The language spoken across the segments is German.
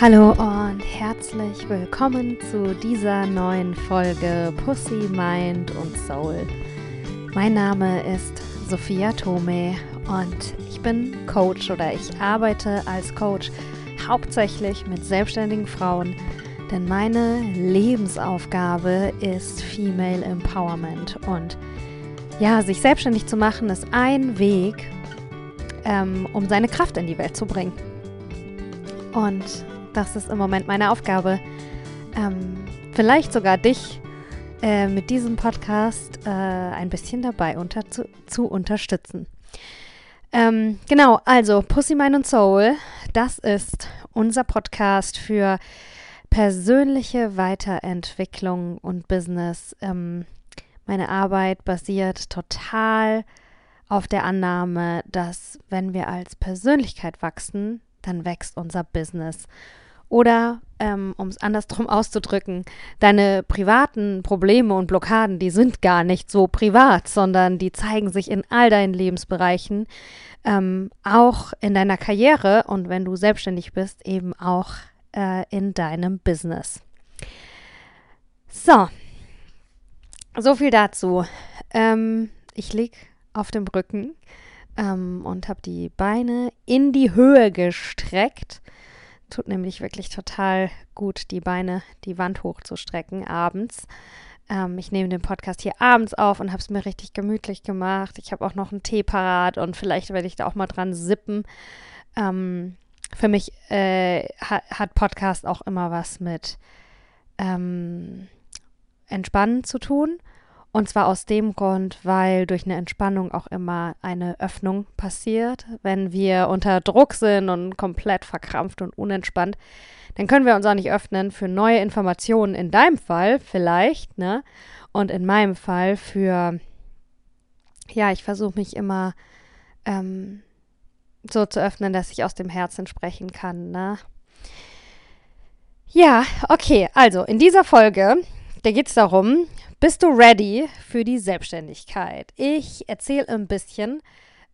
Hallo und herzlich willkommen zu dieser neuen Folge Pussy, Mind und Soul. Mein Name ist Sophia Tome und ich bin Coach oder ich arbeite als Coach hauptsächlich mit selbstständigen Frauen, denn meine Lebensaufgabe ist Female Empowerment und ja, sich selbstständig zu machen ist ein Weg, ähm, um seine Kraft in die Welt zu bringen. Und das ist im Moment meine Aufgabe. Ähm, vielleicht sogar dich äh, mit diesem Podcast äh, ein bisschen dabei unter, zu, zu unterstützen. Ähm, genau, also Pussy, Mind und Soul, das ist unser Podcast für persönliche Weiterentwicklung und Business. Ähm, meine Arbeit basiert total auf der Annahme, dass wenn wir als Persönlichkeit wachsen, dann wächst unser Business. Oder, ähm, um es andersrum auszudrücken, deine privaten Probleme und Blockaden, die sind gar nicht so privat, sondern die zeigen sich in all deinen Lebensbereichen, ähm, auch in deiner Karriere und wenn du selbstständig bist, eben auch äh, in deinem Business. So, so viel dazu. Ähm, ich liege auf dem Rücken ähm, und habe die Beine in die Höhe gestreckt Tut nämlich wirklich total gut, die Beine die Wand hochzustrecken abends. Ähm, ich nehme den Podcast hier abends auf und habe es mir richtig gemütlich gemacht. Ich habe auch noch einen Tee parat und vielleicht werde ich da auch mal dran sippen. Ähm, für mich äh, hat, Podcast auch immer was mit ähm, Entspannen zu tun. Und zwar aus dem Grund, weil durch eine Entspannung auch immer eine Öffnung passiert. Wenn wir unter Druck sind und komplett verkrampft und unentspannt, dann können wir uns auch nicht öffnen für neue Informationen. In deinem Fall vielleicht, ne? Und in meinem Fall für, ja, ich versuche mich immer ähm, so zu öffnen, dass ich aus dem Herzen sprechen kann, ne? Ja, okay, also in dieser Folge, da geht es darum, bist du ready für die Selbstständigkeit? Ich erzähle ein bisschen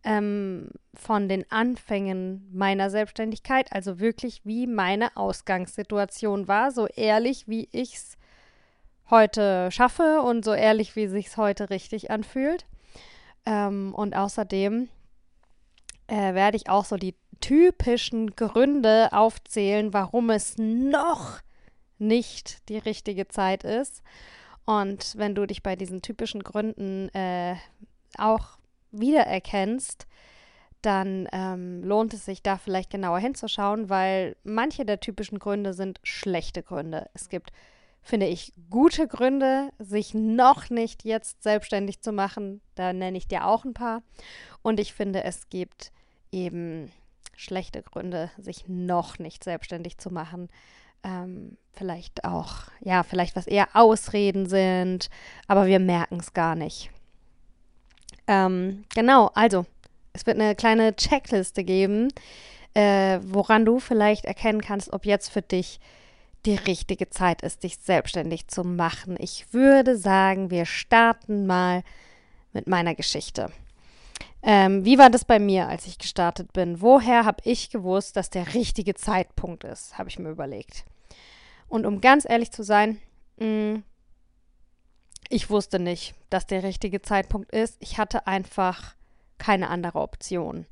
ähm, von den Anfängen meiner Selbstständigkeit, also wirklich wie meine Ausgangssituation war, so ehrlich wie ich es heute schaffe und so ehrlich wie sich heute richtig anfühlt. Ähm, und außerdem äh, werde ich auch so die typischen Gründe aufzählen, warum es noch nicht die richtige Zeit ist und wenn du dich bei diesen typischen Gründen äh, auch wiedererkennst, dann ähm, lohnt es sich da vielleicht genauer hinzuschauen, weil manche der typischen Gründe sind schlechte Gründe. Es gibt, finde ich, gute Gründe, sich noch nicht jetzt selbstständig zu machen. Da nenne ich dir auch ein paar. Und ich finde, es gibt eben schlechte Gründe, sich noch nicht selbstständig zu machen ähm, vielleicht auch, ja, vielleicht was eher Ausreden sind, aber wir merken es gar nicht. Ähm, genau, also, es wird eine kleine Checkliste geben, äh, woran du vielleicht erkennen kannst, ob jetzt für dich die richtige Zeit ist, dich selbstständig zu machen. Ich würde sagen, wir starten mal mit meiner Geschichte. Ähm, wie war das bei mir, als ich gestartet bin? Woher habe ich gewusst, dass der richtige Zeitpunkt ist? Habe ich mir überlegt. Und um ganz ehrlich zu sein, mm, ich wusste nicht, dass der richtige Zeitpunkt ist. Ich hatte einfach keine andere Option.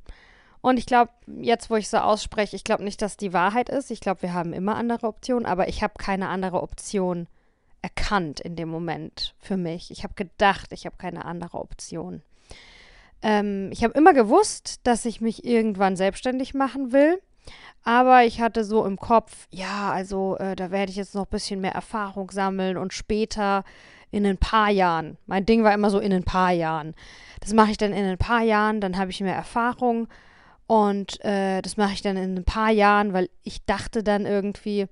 Und ich glaube, jetzt, wo ich so ausspreche, ich glaube nicht, dass die Wahrheit ist. Ich glaube, wir haben immer andere Optionen, aber ich habe keine andere Option erkannt in dem Moment für mich. Ich habe gedacht, ich habe keine andere Option. Ähm, ich habe immer gewusst, dass ich mich irgendwann selbstständig machen will. Aber ich hatte so im Kopf, ja, also äh, da werde ich jetzt noch ein bisschen mehr Erfahrung sammeln und später in ein paar Jahren. Mein Ding war immer so in ein paar Jahren. Das mache ich dann in ein paar Jahren, dann habe ich mehr Erfahrung und äh, das mache ich dann in ein paar Jahren, weil ich dachte dann irgendwie,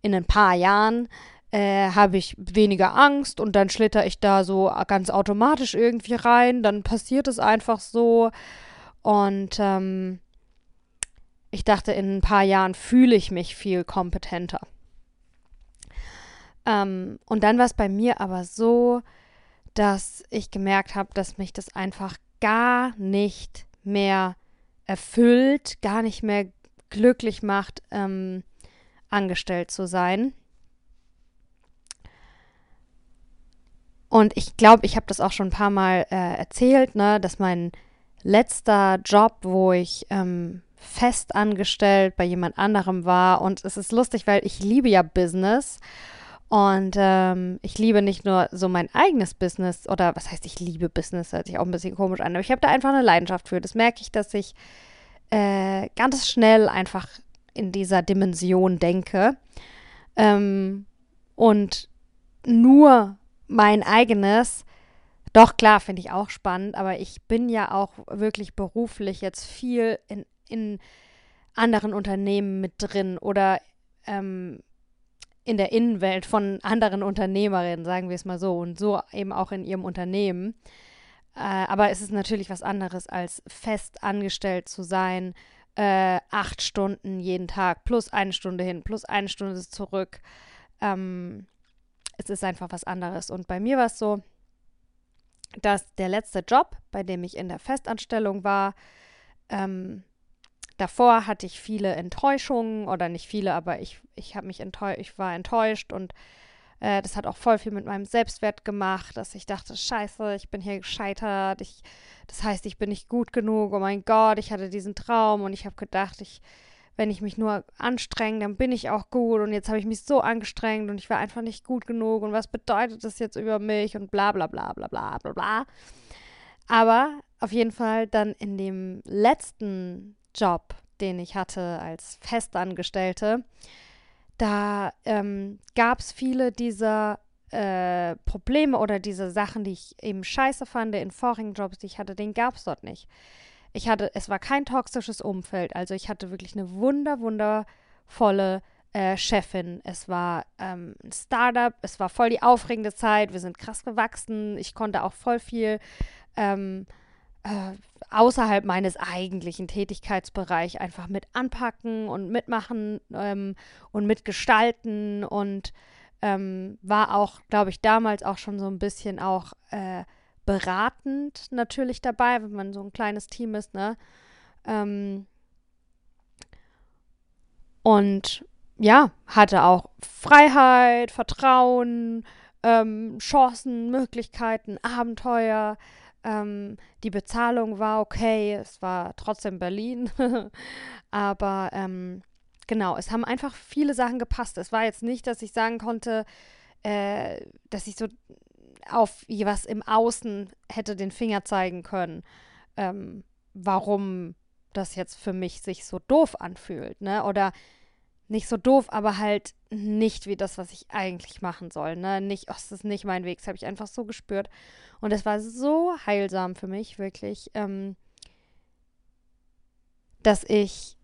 in ein paar Jahren äh, habe ich weniger Angst und dann schlitter ich da so ganz automatisch irgendwie rein, dann passiert es einfach so und ähm, ich dachte, in ein paar Jahren fühle ich mich viel kompetenter. Ähm, und dann war es bei mir aber so, dass ich gemerkt habe, dass mich das einfach gar nicht mehr erfüllt, gar nicht mehr glücklich macht, ähm, angestellt zu sein. Und ich glaube, ich habe das auch schon ein paar Mal äh, erzählt, ne, dass mein letzter Job, wo ich ähm, fest angestellt bei jemand anderem war. Und es ist lustig, weil ich liebe ja Business. Und ähm, ich liebe nicht nur so mein eigenes Business oder was heißt, ich liebe Business, hört sich auch ein bisschen komisch an, aber ich habe da einfach eine Leidenschaft für. Das merke ich, dass ich äh, ganz schnell einfach in dieser Dimension denke. Ähm, und nur mein eigenes, doch klar, finde ich auch spannend, aber ich bin ja auch wirklich beruflich jetzt viel in, in anderen Unternehmen mit drin oder ähm, in der Innenwelt von anderen Unternehmerinnen, sagen wir es mal so, und so eben auch in ihrem Unternehmen. Äh, aber es ist natürlich was anderes, als fest angestellt zu sein, äh, acht Stunden jeden Tag, plus eine Stunde hin, plus eine Stunde zurück. Ähm, es ist einfach was anderes. Und bei mir war es so, dass der letzte Job, bei dem ich in der Festanstellung war, ähm, davor hatte ich viele Enttäuschungen oder nicht viele, aber ich, ich habe mich enttäuscht, ich war enttäuscht und äh, das hat auch voll viel mit meinem Selbstwert gemacht, dass ich dachte, scheiße, ich bin hier gescheitert, ich, das heißt, ich bin nicht gut genug, oh mein Gott, ich hatte diesen Traum und ich habe gedacht, ich, wenn ich mich nur anstrenge, dann bin ich auch gut und jetzt habe ich mich so angestrengt und ich war einfach nicht gut genug und was bedeutet das jetzt über mich und bla bla bla bla bla bla bla. Aber auf jeden Fall dann in dem letzten Job, den ich hatte als Festangestellte, da ähm, gab es viele dieser äh, Probleme oder diese Sachen, die ich eben scheiße fand in vorigen Jobs, die ich hatte, den gab es dort nicht. Ich hatte, es war kein toxisches Umfeld, also ich hatte wirklich eine wunder, wundervolle äh, Chefin. Es war ähm, ein Startup, es war voll die aufregende Zeit, wir sind krass gewachsen, ich konnte auch voll viel ähm, äh, außerhalb meines eigentlichen Tätigkeitsbereichs einfach mit anpacken und mitmachen ähm, und mitgestalten und ähm, war auch, glaube ich, damals auch schon so ein bisschen auch äh, beratend natürlich dabei, wenn man so ein kleines Team ist, ne? Ähm, und ja, hatte auch Freiheit, Vertrauen, ähm, Chancen, Möglichkeiten, Abenteuer. Ähm, die Bezahlung war okay, es war trotzdem Berlin, aber ähm, genau, es haben einfach viele Sachen gepasst. Es war jetzt nicht, dass ich sagen konnte, äh, dass ich so auf was im Außen hätte den Finger zeigen können, ähm, warum das jetzt für mich sich so doof anfühlt, ne? Oder nicht so doof, aber halt nicht wie das, was ich eigentlich machen soll. Ne? Nicht, oh, das ist nicht mein Weg. Das habe ich einfach so gespürt. Und es war so heilsam für mich, wirklich, ähm, dass ich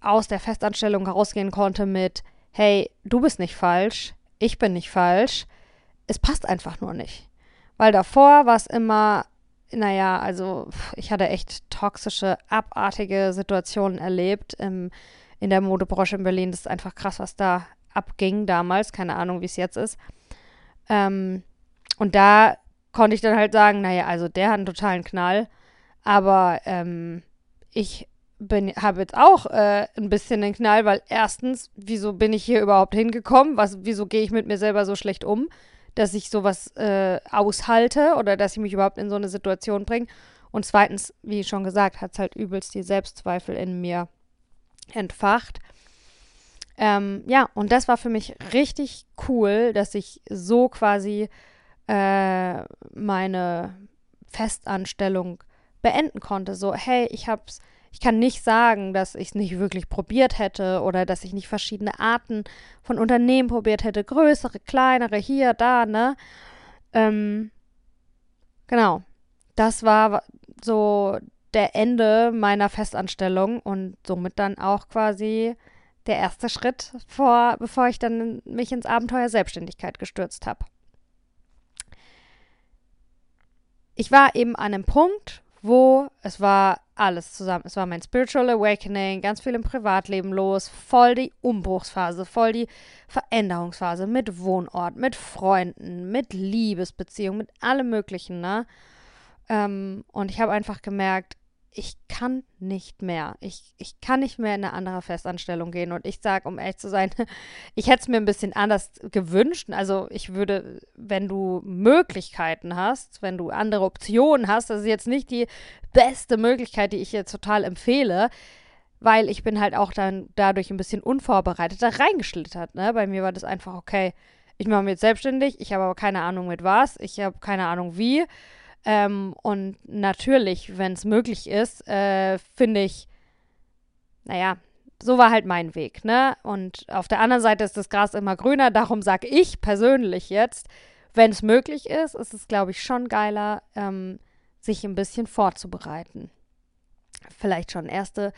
aus der Festanstellung herausgehen konnte mit, hey, du bist nicht falsch, ich bin nicht falsch. Es passt einfach nur nicht. Weil davor war es immer, naja, also ich hatte echt toxische, abartige Situationen erlebt. Im, in der Modebranche in Berlin. Das ist einfach krass, was da abging damals. Keine Ahnung, wie es jetzt ist. Ähm, und da konnte ich dann halt sagen, naja, also der hat einen totalen Knall. Aber ähm, ich habe jetzt auch äh, ein bisschen den Knall, weil erstens, wieso bin ich hier überhaupt hingekommen? Was, wieso gehe ich mit mir selber so schlecht um, dass ich sowas äh, aushalte oder dass ich mich überhaupt in so eine Situation bringe? Und zweitens, wie schon gesagt, hat es halt übelst die Selbstzweifel in mir entfacht. Ähm, ja, und das war für mich richtig cool, dass ich so quasi äh, meine Festanstellung beenden konnte. So, hey, ich hab's, ich kann nicht sagen, dass ich es nicht wirklich probiert hätte oder dass ich nicht verschiedene Arten von Unternehmen probiert hätte, größere, kleinere, hier, da, ne? Ähm, genau. Das war so der Ende meiner Festanstellung und somit dann auch quasi der erste Schritt vor, bevor ich dann mich ins Abenteuer Selbstständigkeit gestürzt habe. Ich war eben an einem Punkt, wo es war alles zusammen. Es war mein Spiritual Awakening, ganz viel im Privatleben los, voll die Umbruchsphase, voll die Veränderungsphase mit Wohnort, mit Freunden, mit Liebesbeziehungen, mit allem Möglichen, ne? Ähm, und ich habe einfach gemerkt, ich kann nicht mehr. Ich, ich kann nicht mehr in eine andere Festanstellung gehen. Und ich sage, um ehrlich zu sein, ich hätte es mir ein bisschen anders gewünscht. Also ich würde, wenn du Möglichkeiten hast, wenn du andere Optionen hast, das ist jetzt nicht die beste Möglichkeit, die ich jetzt total empfehle, weil ich bin halt auch dann dadurch ein bisschen unvorbereitet da reingeschlittert. Ne? Bei mir war das einfach, okay, ich mache mich jetzt selbstständig, ich habe aber keine Ahnung mit was, ich habe keine Ahnung wie. Ähm, und natürlich, wenn es möglich ist, äh, finde ich, naja, so war halt mein Weg, ne? Und auf der anderen Seite ist das Gras immer grüner, darum sage ich persönlich jetzt, wenn es möglich ist, ist es, glaube ich, schon geiler, ähm, sich ein bisschen vorzubereiten. Vielleicht schon erste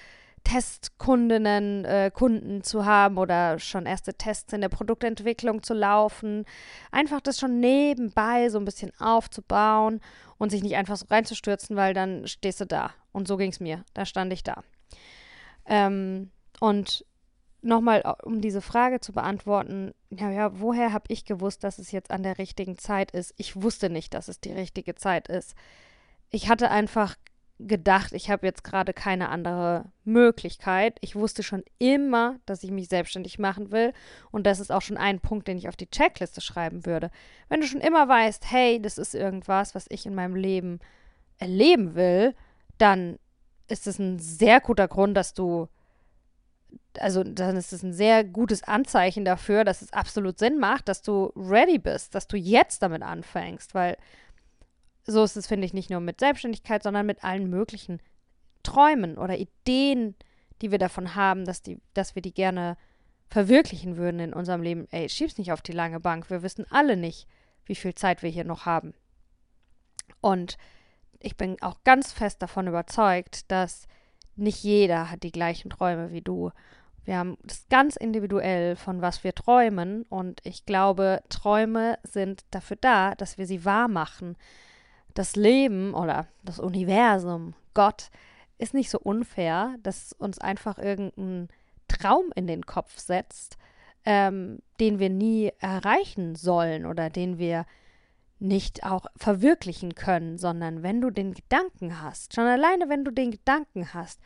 Testkundinnen, äh, Kunden zu haben oder schon erste Tests in der Produktentwicklung zu laufen. Einfach das schon nebenbei so ein bisschen aufzubauen und sich nicht einfach so reinzustürzen, weil dann stehst du da. Und so ging es mir. Da stand ich da. Ähm, und nochmal, um diese Frage zu beantworten, ja, ja, woher habe ich gewusst, dass es jetzt an der richtigen Zeit ist? Ich wusste nicht, dass es die richtige Zeit ist. Ich hatte einfach gedacht, ich habe jetzt gerade keine andere Möglichkeit. Ich wusste schon immer, dass ich mich selbstständig machen will. Und das ist auch schon ein Punkt, den ich auf die Checkliste schreiben würde. Wenn du schon immer weißt, hey, das ist irgendwas, was ich in meinem Leben erleben will, dann ist es ein sehr guter Grund, dass du, also dann ist es ein sehr gutes Anzeichen dafür, dass es absolut Sinn macht, dass du ready bist, dass du jetzt damit anfängst, weil so ist es, finde ich, nicht nur mit Selbstständigkeit, sondern mit allen möglichen Träumen oder Ideen, die wir davon haben, dass, die, dass wir die gerne verwirklichen würden in unserem Leben. Ey, schieb's nicht auf die lange Bank. Wir wissen alle nicht, wie viel Zeit wir hier noch haben. Und ich bin auch ganz fest davon überzeugt, dass nicht jeder hat die gleichen Träume wie du. Wir haben das ganz individuell, von was wir träumen. Und ich glaube, Träume sind dafür da, dass wir sie wahr machen, das Leben oder das Universum, Gott, ist nicht so unfair, dass uns einfach irgendein Traum in den Kopf setzt, ähm, den wir nie erreichen sollen oder den wir nicht auch verwirklichen können, sondern wenn du den Gedanken hast, schon alleine wenn du den Gedanken hast,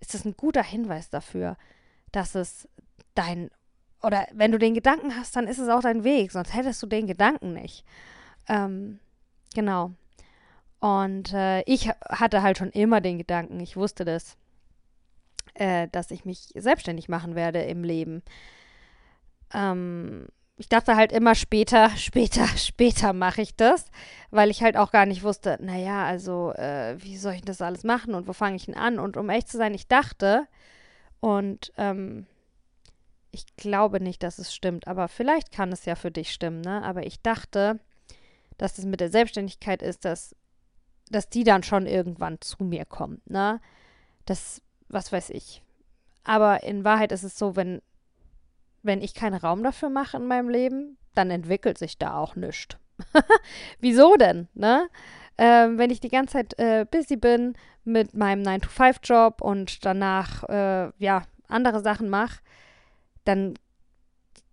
ist das ein guter Hinweis dafür, dass es dein, oder wenn du den Gedanken hast, dann ist es auch dein Weg, sonst hättest du den Gedanken nicht. Ähm, genau. Und äh, ich hatte halt schon immer den Gedanken, ich wusste das, äh, dass ich mich selbstständig machen werde im Leben. Ähm, ich dachte halt immer später, später, später mache ich das, weil ich halt auch gar nicht wusste, naja, also äh, wie soll ich das alles machen und wo fange ich denn an? Und um echt zu sein, ich dachte, und ähm, ich glaube nicht, dass es stimmt, aber vielleicht kann es ja für dich stimmen, ne? Aber ich dachte, dass es mit der Selbstständigkeit ist, dass dass die dann schon irgendwann zu mir kommt, ne? Das, was weiß ich. Aber in Wahrheit ist es so, wenn, wenn ich keinen Raum dafür mache in meinem Leben, dann entwickelt sich da auch nichts. Wieso denn, ne? Ähm, wenn ich die ganze Zeit äh, busy bin mit meinem 9-to-5-Job und danach, äh, ja, andere Sachen mache, dann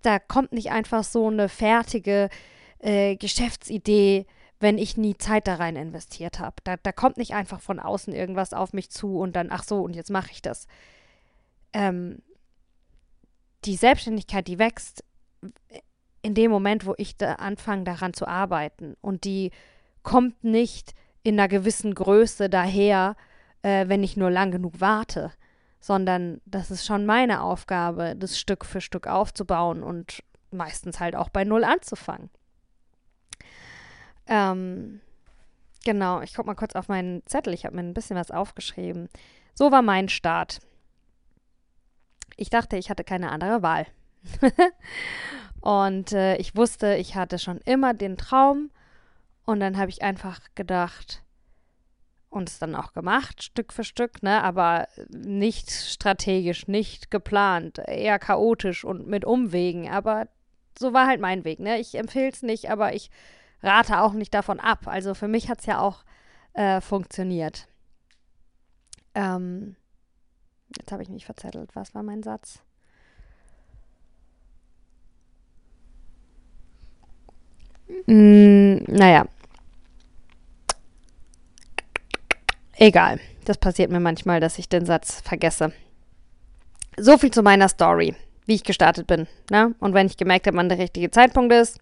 da kommt nicht einfach so eine fertige äh, Geschäftsidee wenn ich nie Zeit da rein investiert habe. Da, da kommt nicht einfach von außen irgendwas auf mich zu und dann, ach so, und jetzt mache ich das. Ähm, die Selbstständigkeit, die wächst in dem Moment, wo ich da anfange, daran zu arbeiten. Und die kommt nicht in einer gewissen Größe daher, äh, wenn ich nur lang genug warte, sondern das ist schon meine Aufgabe, das Stück für Stück aufzubauen und meistens halt auch bei Null anzufangen. Ähm, genau, ich gucke mal kurz auf meinen Zettel. Ich habe mir ein bisschen was aufgeschrieben. So war mein Start. Ich dachte, ich hatte keine andere Wahl. und äh, ich wusste, ich hatte schon immer den Traum. Und dann habe ich einfach gedacht, und es dann auch gemacht, Stück für Stück, ne, aber nicht strategisch, nicht geplant, eher chaotisch und mit Umwegen, aber so war halt mein Weg, ne? Ich empfehle es nicht, aber ich rate auch nicht davon ab. Also für mich hat es ja auch äh, funktioniert. Ähm, jetzt habe ich mich verzettelt. Was war mein Satz? Mm, naja. Egal, das passiert mir manchmal, dass ich den Satz vergesse. So viel zu meiner Story, wie ich gestartet bin. Ne? Und wenn ich gemerkt habe, wann der richtige Zeitpunkt ist.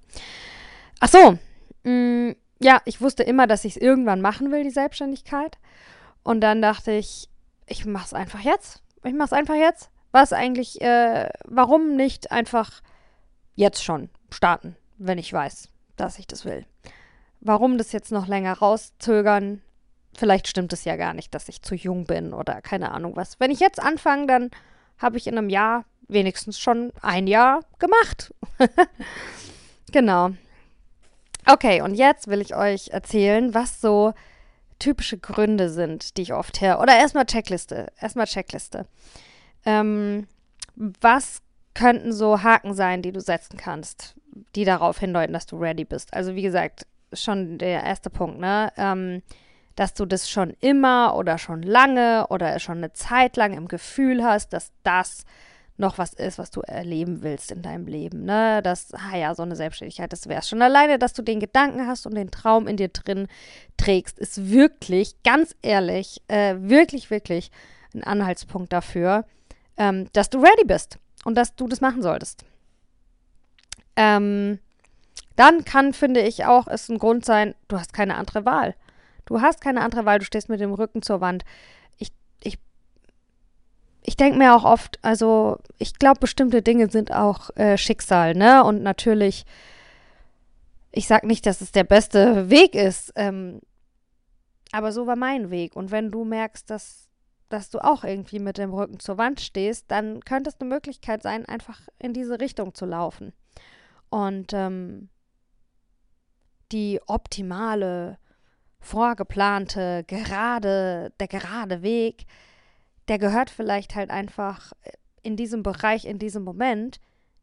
Ach so, mh, mm, ja, ich wusste immer, dass ich es irgendwann machen will, die Selbstständigkeit. Und dann dachte ich, ich mache es einfach jetzt. Ich mache es einfach jetzt. Was eigentlich, äh, warum nicht einfach jetzt schon starten, wenn ich weiß, dass ich das will? Warum das jetzt noch länger rauszögern? Vielleicht stimmt es ja gar nicht, dass ich zu jung bin oder keine Ahnung was. Wenn ich jetzt anfange, dann habe ich in einem Jahr wenigstens schon ein Jahr gemacht. genau. Okay, und jetzt will ich euch erzählen, was so typische Gründe sind, die ich oft höre. Oder erstmal Checkliste. Erstmal Checkliste. Ähm, was könnten so Haken sein, die du setzen kannst, die darauf hindeuten, dass du ready bist? Also wie gesagt, schon der erste Punkt, ne? Ähm, dass du das schon immer oder schon lange oder schon eine Zeit lang im Gefühl hast, dass das noch was ist, was du erleben willst in deinem Leben. Ne? Das, ah ja, so eine Selbstständigkeit, das wäre schon. Alleine, dass du den Gedanken hast und den Traum in dir drin trägst, ist wirklich, ganz ehrlich, äh, wirklich, wirklich ein Anhaltspunkt dafür, ähm, dass du ready bist und dass du das machen solltest. Ähm, dann kann, finde ich, auch es ein Grund sein, du hast keine andere Wahl. Du hast keine andere Wahl, du stehst mit dem Rücken zur Wand ich denke mir auch oft, also ich glaube, bestimmte Dinge sind auch äh, Schicksal, ne? Und natürlich, ich sage nicht, dass es der beste Weg ist, ähm, aber so war mein Weg. Und wenn du merkst, dass, dass du auch irgendwie mit dem Rücken zur Wand stehst, dann könnte es eine Möglichkeit sein, einfach in diese Richtung zu laufen. Und ähm, die optimale, vorgeplante, gerade, der gerade Weg, der gehört vielleicht halt einfach äh, in diesem Bereich, in diesem Moment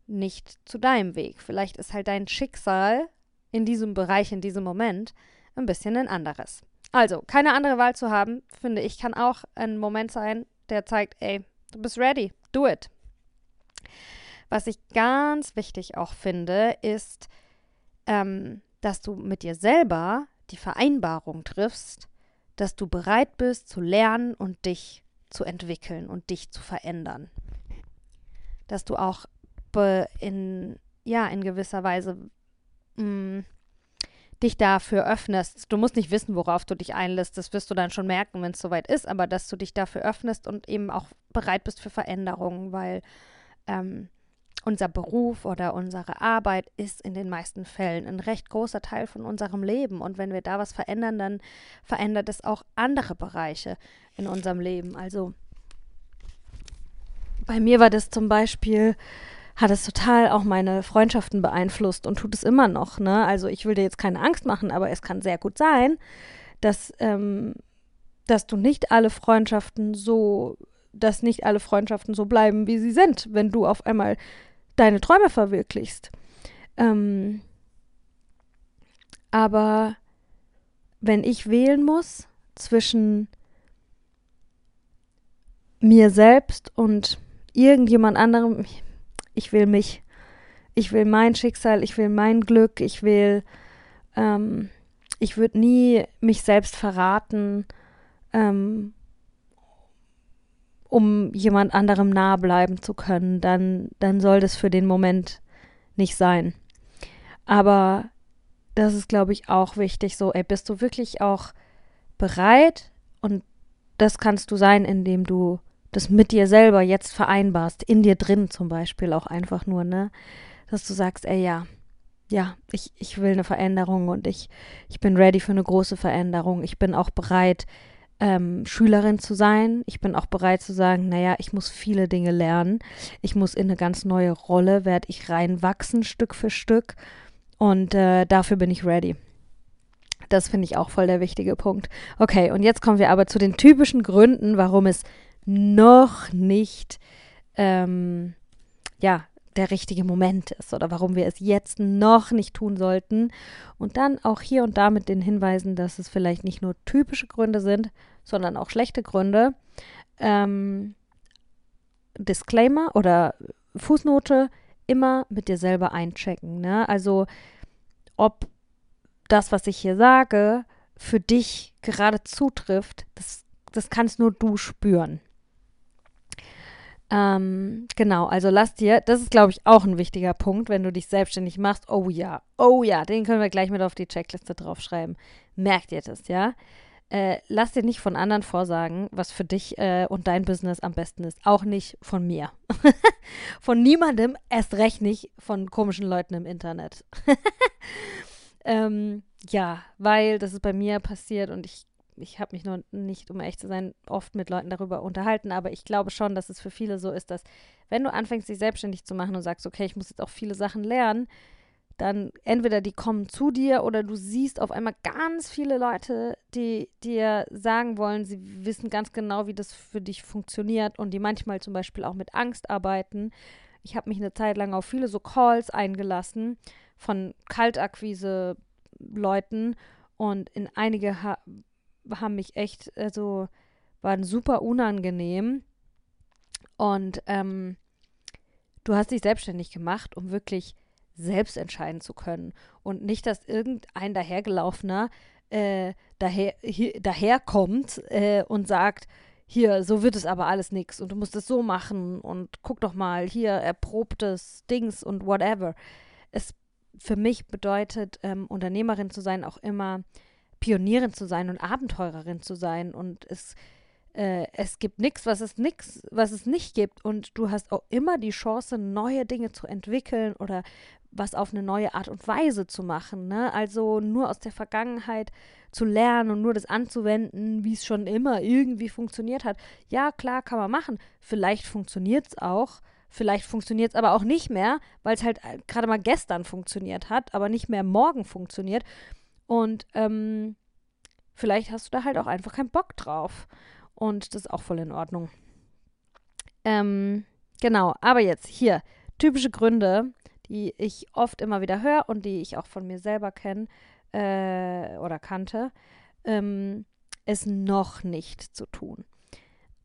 nicht zu deinem Weg. Vielleicht ist halt dein Schicksal in diesem Bereich, in diesem Moment ein bisschen ein anderes. Also, keine andere Wahl zu haben, finde ich, kann auch ein Moment sein, der zeigt, ey, du bist ready, do it. Was ich ganz wichtig auch finde, ist, ähm, dass du mit dir selber die Vereinbarung triffst, dass du bereit bist zu lernen und dich zu entwickeln und dich zu verändern. Dass du auch in, ja, in gewisser Weise mh, mm, dich dafür öffnest. Du musst nicht wissen, worauf du dich einlässt. Das wirst du dann schon merken, wenn es soweit ist, aber dass du dich dafür öffnest und eben auch bereit bist für Veränderungen, weil ähm, unser Beruf oder unsere Arbeit ist in den meisten Fällen ein recht großer Teil von unserem Leben. Und wenn wir da was verändern, dann verändert es auch andere Bereiche in unserem Leben. Also bei mir war das zum Beispiel, hat es total auch meine Freundschaften beeinflusst und tut es immer noch. Ne? Also ich will dir jetzt keine Angst machen, aber es kann sehr gut sein, dass, ähm, dass du nicht alle Freundschaften so, dass nicht alle Freundschaften so bleiben, wie sie sind, wenn du auf einmal deine Träume verwirklichst. Ähm, aber wenn ich wählen muss zwischen mir selbst und irgendjemand anderem, ich will mich, ich will mein Schicksal, ich will mein Glück, ich will, ähm, ich würde nie mich selbst verraten, ähm, um jemand anderem nahe bleiben zu können, dann, dann soll das für den Moment nicht sein. Aber das ist, glaube ich, auch wichtig. So, ey, bist du wirklich auch bereit? Und das kannst du sein, indem du das mit dir selber jetzt vereinbarst, in dir drin zum Beispiel auch einfach nur, ne? Dass du sagst, ey, ja, ja, ich, ich will eine Veränderung und ich, ich bin ready für eine große Veränderung. Ich bin auch bereit, ähm, Schülerin zu sein. Ich bin auch bereit zu sagen, naja, ich muss viele Dinge lernen. Ich muss in eine ganz neue Rolle, werde ich reinwachsen Stück für Stück. Und äh, dafür bin ich ready. Das finde ich auch voll der wichtige Punkt. Okay, und jetzt kommen wir aber zu den typischen Gründen, warum es noch nicht, ähm, ja, der richtige Moment ist oder warum wir es jetzt noch nicht tun sollten. Und dann auch hier und da mit den Hinweisen, dass es vielleicht nicht nur typische Gründe sind, sondern auch schlechte Gründe. Ähm, Disclaimer oder Fußnote immer mit dir selber einchecken. Ne? Also ob das, was ich hier sage, für dich gerade zutrifft, das das kannst nur du spüren. Ähm, genau, also lass dir, das ist, glaube ich, auch ein wichtiger Punkt, wenn du dich selbstständig machst. Oh ja, oh ja, den können wir gleich mit auf die Checkliste draufschreiben. Merkt ihr das, ja? Äh, lass dir nicht von anderen vorsagen, was für dich äh, und dein Business am besten ist. Auch nicht von mir. von niemandem, erst recht nicht von komischen Leuten im Internet. ähm, ja, weil das ist bei mir passiert und ich ich habe mich noch nicht, um echt zu sein, oft mit Leuten darüber unterhalten, aber ich glaube schon, dass es für viele so ist, dass wenn du anfängst, dich selbstständig zu machen und sagst, okay, ich muss jetzt auch viele Sachen lernen, dann entweder die kommen zu dir oder du siehst auf einmal ganz viele Leute, die dir sagen wollen, sie wissen ganz genau, wie das für dich funktioniert und die manchmal zum Beispiel auch mit Angst arbeiten. Ich habe mich eine Zeit lang auf viele so Calls eingelassen von Kaltakquise-Leuten und in einige haben mich echt, also waren super unangenehm. Und ähm, du hast dich selbstständig gemacht, um wirklich selbst entscheiden zu können. Und nicht, dass irgendein dahergelaufener äh, daher, hier, daherkommt äh, und sagt, hier, so wird es aber alles nichts und du musst es so machen und guck doch mal, hier erprobtes Dings und whatever. Es für mich bedeutet, ähm, Unternehmerin zu sein, auch immer Pionierin zu sein und Abenteurerin zu sein. Und es, äh, es gibt nichts, was es nix, was es nicht gibt. Und du hast auch immer die Chance, neue Dinge zu entwickeln oder was auf eine neue Art und Weise zu machen. Ne? Also nur aus der Vergangenheit zu lernen und nur das anzuwenden, wie es schon immer irgendwie funktioniert hat. Ja, klar, kann man machen. Vielleicht funktioniert es auch. Vielleicht funktioniert es aber auch nicht mehr, weil es halt äh, gerade mal gestern funktioniert hat, aber nicht mehr morgen funktioniert. Und ähm, vielleicht hast du da halt auch einfach keinen Bock drauf. Und das ist auch voll in Ordnung. Ähm, genau, aber jetzt hier typische Gründe, die ich oft immer wieder höre und die ich auch von mir selber kenne äh, oder kannte, ähm, es noch nicht zu tun.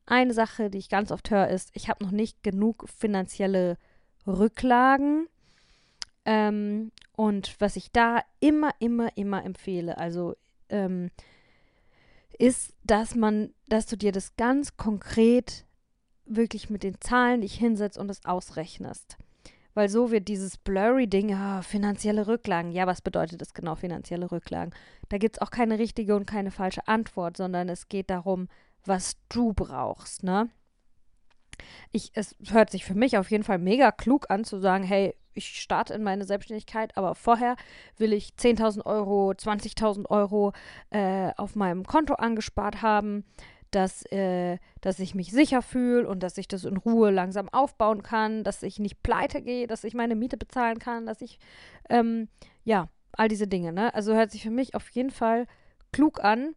Eine Sache, die ich ganz oft höre, ist, ich habe noch nicht genug finanzielle Rücklagen ähm, und was ich da immer, immer, immer empfehle, also ähm, ist, dass man, dass du dir das ganz konkret wirklich mit den Zahlen dich hinsetzt und es ausrechnest. Weil so wird dieses blurry Ding, ja, finanzielle Rücklagen. Ja, was bedeutet das genau, finanzielle Rücklagen? Da gibt es auch keine richtige und keine falsche Antwort, sondern es geht darum, was du brauchst, ne? Ich, es hört sich für mich auf jeden Fall mega klug an zu sagen, hey, ich starte in meine Selbstständigkeit, aber vorher will ich 10.000 Euro, 20.000 Euro äh, auf meinem Konto angespart haben, dass, äh, dass ich mich sicher fühle und dass ich das in Ruhe langsam aufbauen kann, dass ich nicht pleite gehe, dass ich meine Miete bezahlen kann, dass ich, ähm, ja, all diese Dinge. Ne? Also hört sich für mich auf jeden Fall klug an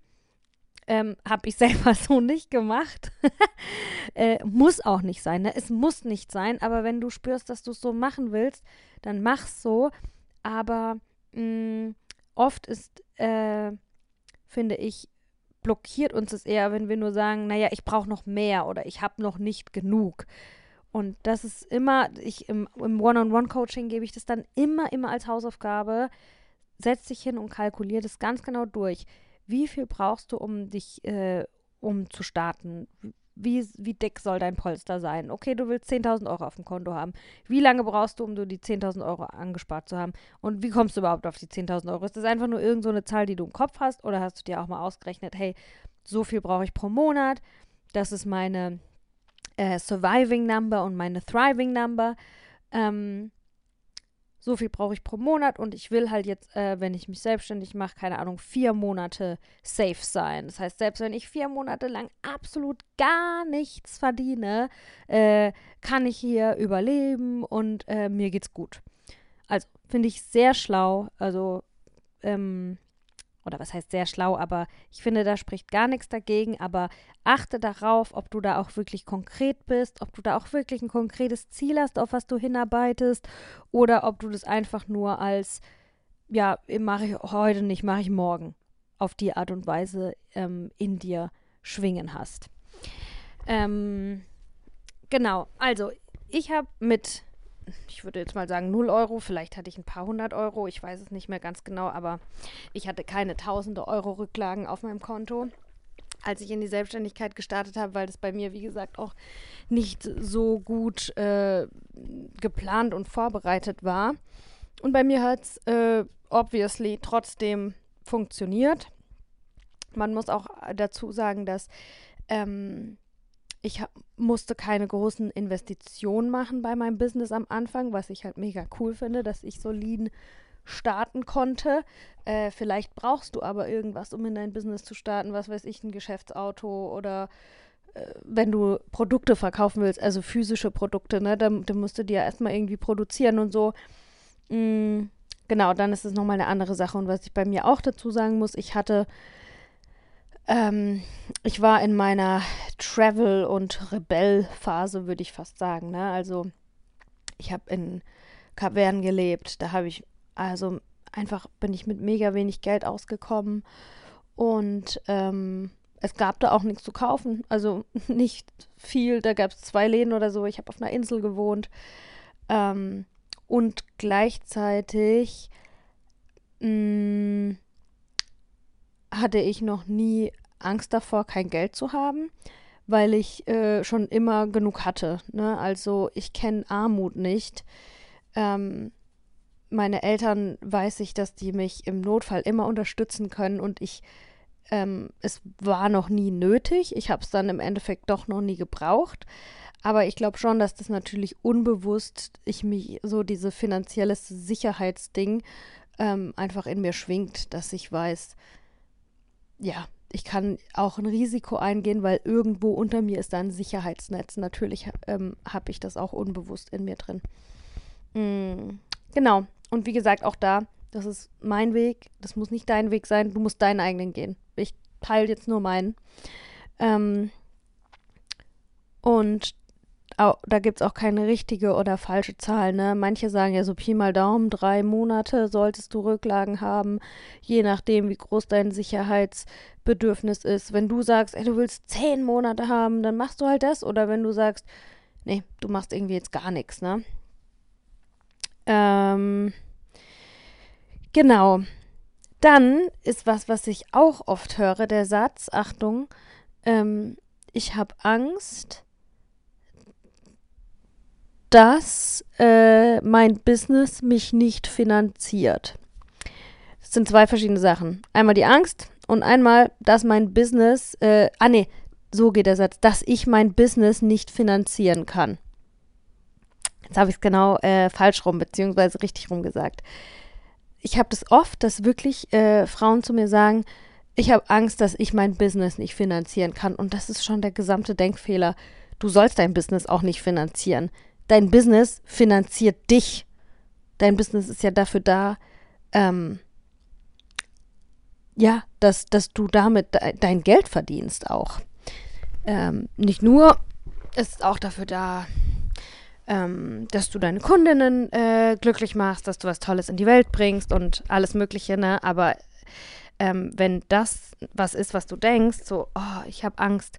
ähm, Habe ich selber so nicht gemacht. äh, muss auch nicht sein. Ne? Es muss nicht sein, aber wenn du spürst, dass du es so machen willst, dann mach's so. Aber mh, mm, oft ist, äh, finde ich, blockiert uns es eher, wenn wir nur sagen, naja, ich brauche noch mehr oder ich habe noch nicht genug. Und das ist immer, ich im, im One-on-One-Coaching gebe ich das dann immer, immer als Hausaufgabe. Setz dich hin und kalkulier das ganz genau durch wie viel brauchst du, um dich, äh, um zu starten? Wie, wie dick soll dein Polster sein? Okay, du willst 10.000 Euro auf dem Konto haben. Wie lange brauchst du, um du die 10.000 Euro angespart zu haben? Und wie kommst du überhaupt auf die 10.000 Euro? Ist das einfach nur irgendeine so Zahl, die du im Kopf hast? Oder hast du dir auch mal ausgerechnet, hey, so viel brauche ich pro Monat? Das ist meine äh, Surviving Number und meine Thriving Number. Ähm, so viel brauche ich pro Monat und ich will halt jetzt, äh, wenn ich mich selbstständig mache, keine Ahnung, vier Monate safe sein. Das heißt, selbst wenn ich vier Monate lang absolut gar nichts verdiene, äh, kann ich hier überleben und äh, mir geht's gut. Also finde ich sehr schlau. Also ähm, oder was heißt sehr schlau, aber ich finde, da spricht gar nichts dagegen, aber achte darauf, ob du da auch wirklich konkret bist, ob du da auch wirklich ein konkretes Ziel hast, auf was du hinarbeitest, oder ob du das einfach nur als, ja, mache ich heute nicht, mache ich morgen, auf die Art und Weise ähm, in dir schwingen hast. Ähm, genau, also ich habe mit ich würde jetzt mal sagen 0 Euro, vielleicht hatte ich ein paar hundert Euro, ich weiß es nicht mehr ganz genau, aber ich hatte keine tausende Euro Rücklagen auf meinem Konto. als ich in die Selbstständigkeit gestartet habe, weil das bei mir, wie gesagt, auch nicht so gut äh, geplant und vorbereitet war. Und bei mir hat es äh, obviously trotzdem funktioniert. Man muss auch dazu sagen, dass ähm, ich hab, musste keine großen Investitionen machen bei meinem Business am Anfang, was ich halt mega cool finde, dass ich soliden starten konnte. Äh, vielleicht brauchst du aber irgendwas, um in dein Business zu starten, was weiß ich, ein Geschäftsauto oder äh, wenn du Produkte verkaufen willst, also physische Produkte, ne, dann, dann musst du die ja erstmal irgendwie produzieren und so. Mm, genau, dann ist es nochmal eine andere Sache. Und was ich bei mir auch dazu sagen muss, ich hatte ähm, ich war in meiner Travel- und Rebell-Phase, würde ich fast sagen. Ne? Also ich habe in Kapverden gelebt. Da habe ich also einfach bin ich mit mega wenig Geld ausgekommen und ähm, es gab da auch nichts zu kaufen. Also nicht viel. Da gab es zwei Läden oder so. Ich habe auf einer Insel gewohnt. Ähm, und gleichzeitig mh, mm, hatte ich noch nie Angst davor, kein Geld zu haben, weil ich äh, schon immer genug hatte. Ne? Also ich kenne Armut nicht. Ähm, meine Eltern weiß ich, dass die mich im Notfall immer unterstützen können und ich, ähm, es war noch nie nötig. Ich habe es dann im Endeffekt doch noch nie gebraucht. Aber ich glaube schon, dass das natürlich unbewusst ich mich so diese finanzielles Sicherheitsding ähm, einfach in mir schwingt, dass ich weiß, ja, ich kann auch ein Risiko eingehen, weil irgendwo unter mir ist da ein Sicherheitsnetz. Natürlich ähm, habe ich das auch unbewusst in mir drin. Mm, genau. Und wie gesagt, auch da, das ist mein Weg. Das muss nicht dein Weg sein. Du musst deinen eigenen gehen. Ich teile jetzt nur meinen. Ähm, und auch, da gibt es auch keine richtige oder falsche Zahl. Ne? Manche sagen ja so Pi mal Daumen, drei Monate solltest du Rücklagen haben, je nachdem, wie groß dein Sicherheitsbedürfnis ist. Wenn du sagst, ey, du willst zehn Monate haben, dann machst du halt das. Oder wenn du sagst, nee, du machst irgendwie jetzt gar nichts, ne? Ähm, genau. Dann ist was, was ich auch oft höre, der Satz, Achtung, ähm, ich habe Angst, dass äh, mein Business mich nicht finanziert. Das sind zwei verschiedene Sachen. Einmal die Angst und einmal, dass mein Business, äh, ah nee, so geht der Satz, dass ich mein Business nicht finanzieren kann. Jetzt habe ich es genau äh, falsch rum, beziehungsweise richtig rum gesagt. Ich habe das oft, dass wirklich äh, Frauen zu mir sagen, ich habe Angst, dass ich mein Business nicht finanzieren kann. Und das ist schon der gesamte Denkfehler. Du sollst dein Business auch nicht finanzieren dein Business finanziert dich. Dein Business ist ja dafür da, ähm, ja, dass, dass du damit de dein Geld verdienst auch. Ähm, nicht nur, es ist auch dafür da, ähm, dass du deine Kundinnen äh, glücklich machst, dass du was Tolles in die Welt bringst und alles Mögliche, ne? Aber ähm, wenn das was ist, was du denkst, so, oh, ich habe Angst,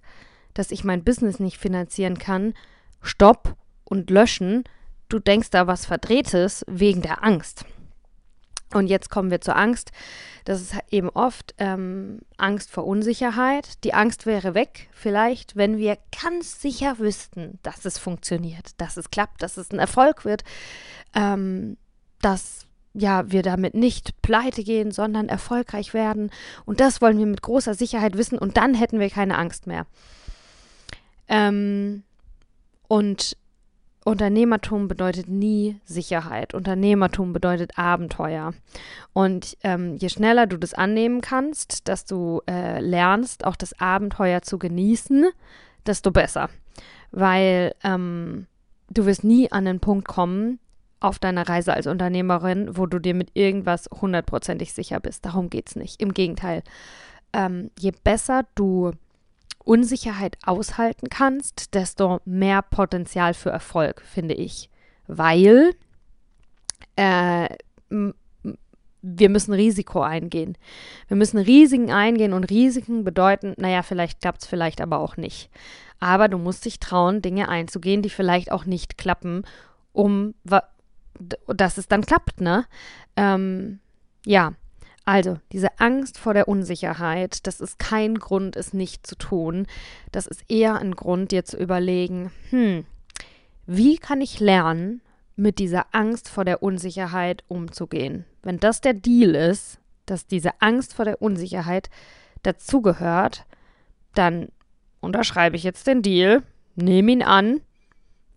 dass ich mein Business nicht finanzieren kann, stopp und löschen, du denkst da was Verdrehtes wegen der Angst. Und jetzt kommen wir zur Angst. Das ist eben oft ähm, Angst vor Unsicherheit. Die Angst wäre weg, vielleicht, wenn wir ganz sicher wüssten, dass es funktioniert, dass es klappt, dass es ein Erfolg wird, ähm, dass ja, wir damit nicht pleite gehen, sondern erfolgreich werden. Und das wollen wir mit großer Sicherheit wissen und dann hätten wir keine Angst mehr. Ähm, und Unternehmertum bedeutet nie Sicherheit. Unternehmertum bedeutet Abenteuer. Und ähm, je schneller du das annehmen kannst, dass du äh, lernst, auch das Abenteuer zu genießen, desto besser. Weil ähm, du wirst nie an den Punkt kommen auf deiner Reise als Unternehmerin, wo du dir mit irgendwas hundertprozentig sicher bist. Darum geht es nicht. Im Gegenteil. Ähm, je besser du Unsicherheit aushalten kannst, desto mehr Potenzial für Erfolg, finde ich. Weil äh, wir müssen Risiko eingehen. Wir müssen Risiken eingehen und Risiken bedeuten, naja, vielleicht klappt es vielleicht aber auch nicht. Aber du musst dich trauen, Dinge einzugehen, die vielleicht auch nicht klappen, um dass es dann klappt, ne? Ähm, ja, Also, diese Angst vor der Unsicherheit, das ist kein Grund, es nicht zu tun. Das ist eher ein Grund, dir zu überlegen, hm, wie kann ich lernen, mit dieser Angst vor der Unsicherheit umzugehen? Wenn das der Deal ist, dass diese Angst vor der Unsicherheit dazugehört, dann unterschreibe ich jetzt den Deal, nehme ihn an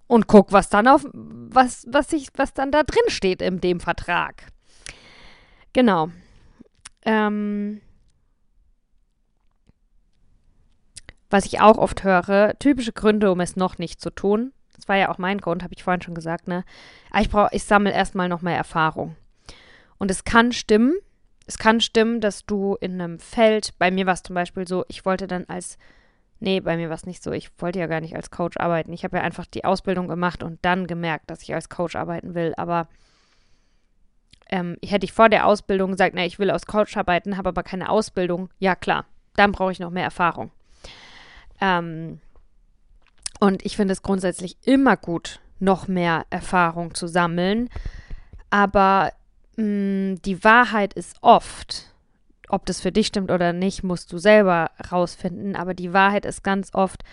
und guck, was dann auf was was ich was dann da drin steht in dem Vertrag. Genau. Ähm, was ich auch oft höre, typische Gründe, um es noch nicht zu tun. Das war ja auch mein Grund, habe ich vorhin schon gesagt, ne? Aber ich brauche, ich sammle erstmal noch mehr Erfahrung. Und es kann stimmen, es kann stimmen, dass du in einem Feld, bei mir war es zum Beispiel so, ich wollte dann als, nee, bei mir war es nicht so, ich wollte ja gar nicht als Coach arbeiten. Ich habe ja einfach die Ausbildung gemacht und dann gemerkt, dass ich als Coach arbeiten will. Aber ähm, hätte ich vor der Ausbildung gesagt, na, ich will als Coach arbeiten, habe aber keine Ausbildung, ja klar, dann brauche ich noch mehr Erfahrung. Ähm, und ich finde es grundsätzlich immer gut, noch mehr Erfahrung zu sammeln. Aber mh, mm, die Wahrheit ist oft, ob das für dich stimmt oder nicht, musst du selber rausfinden. Aber die Wahrheit ist ganz oft,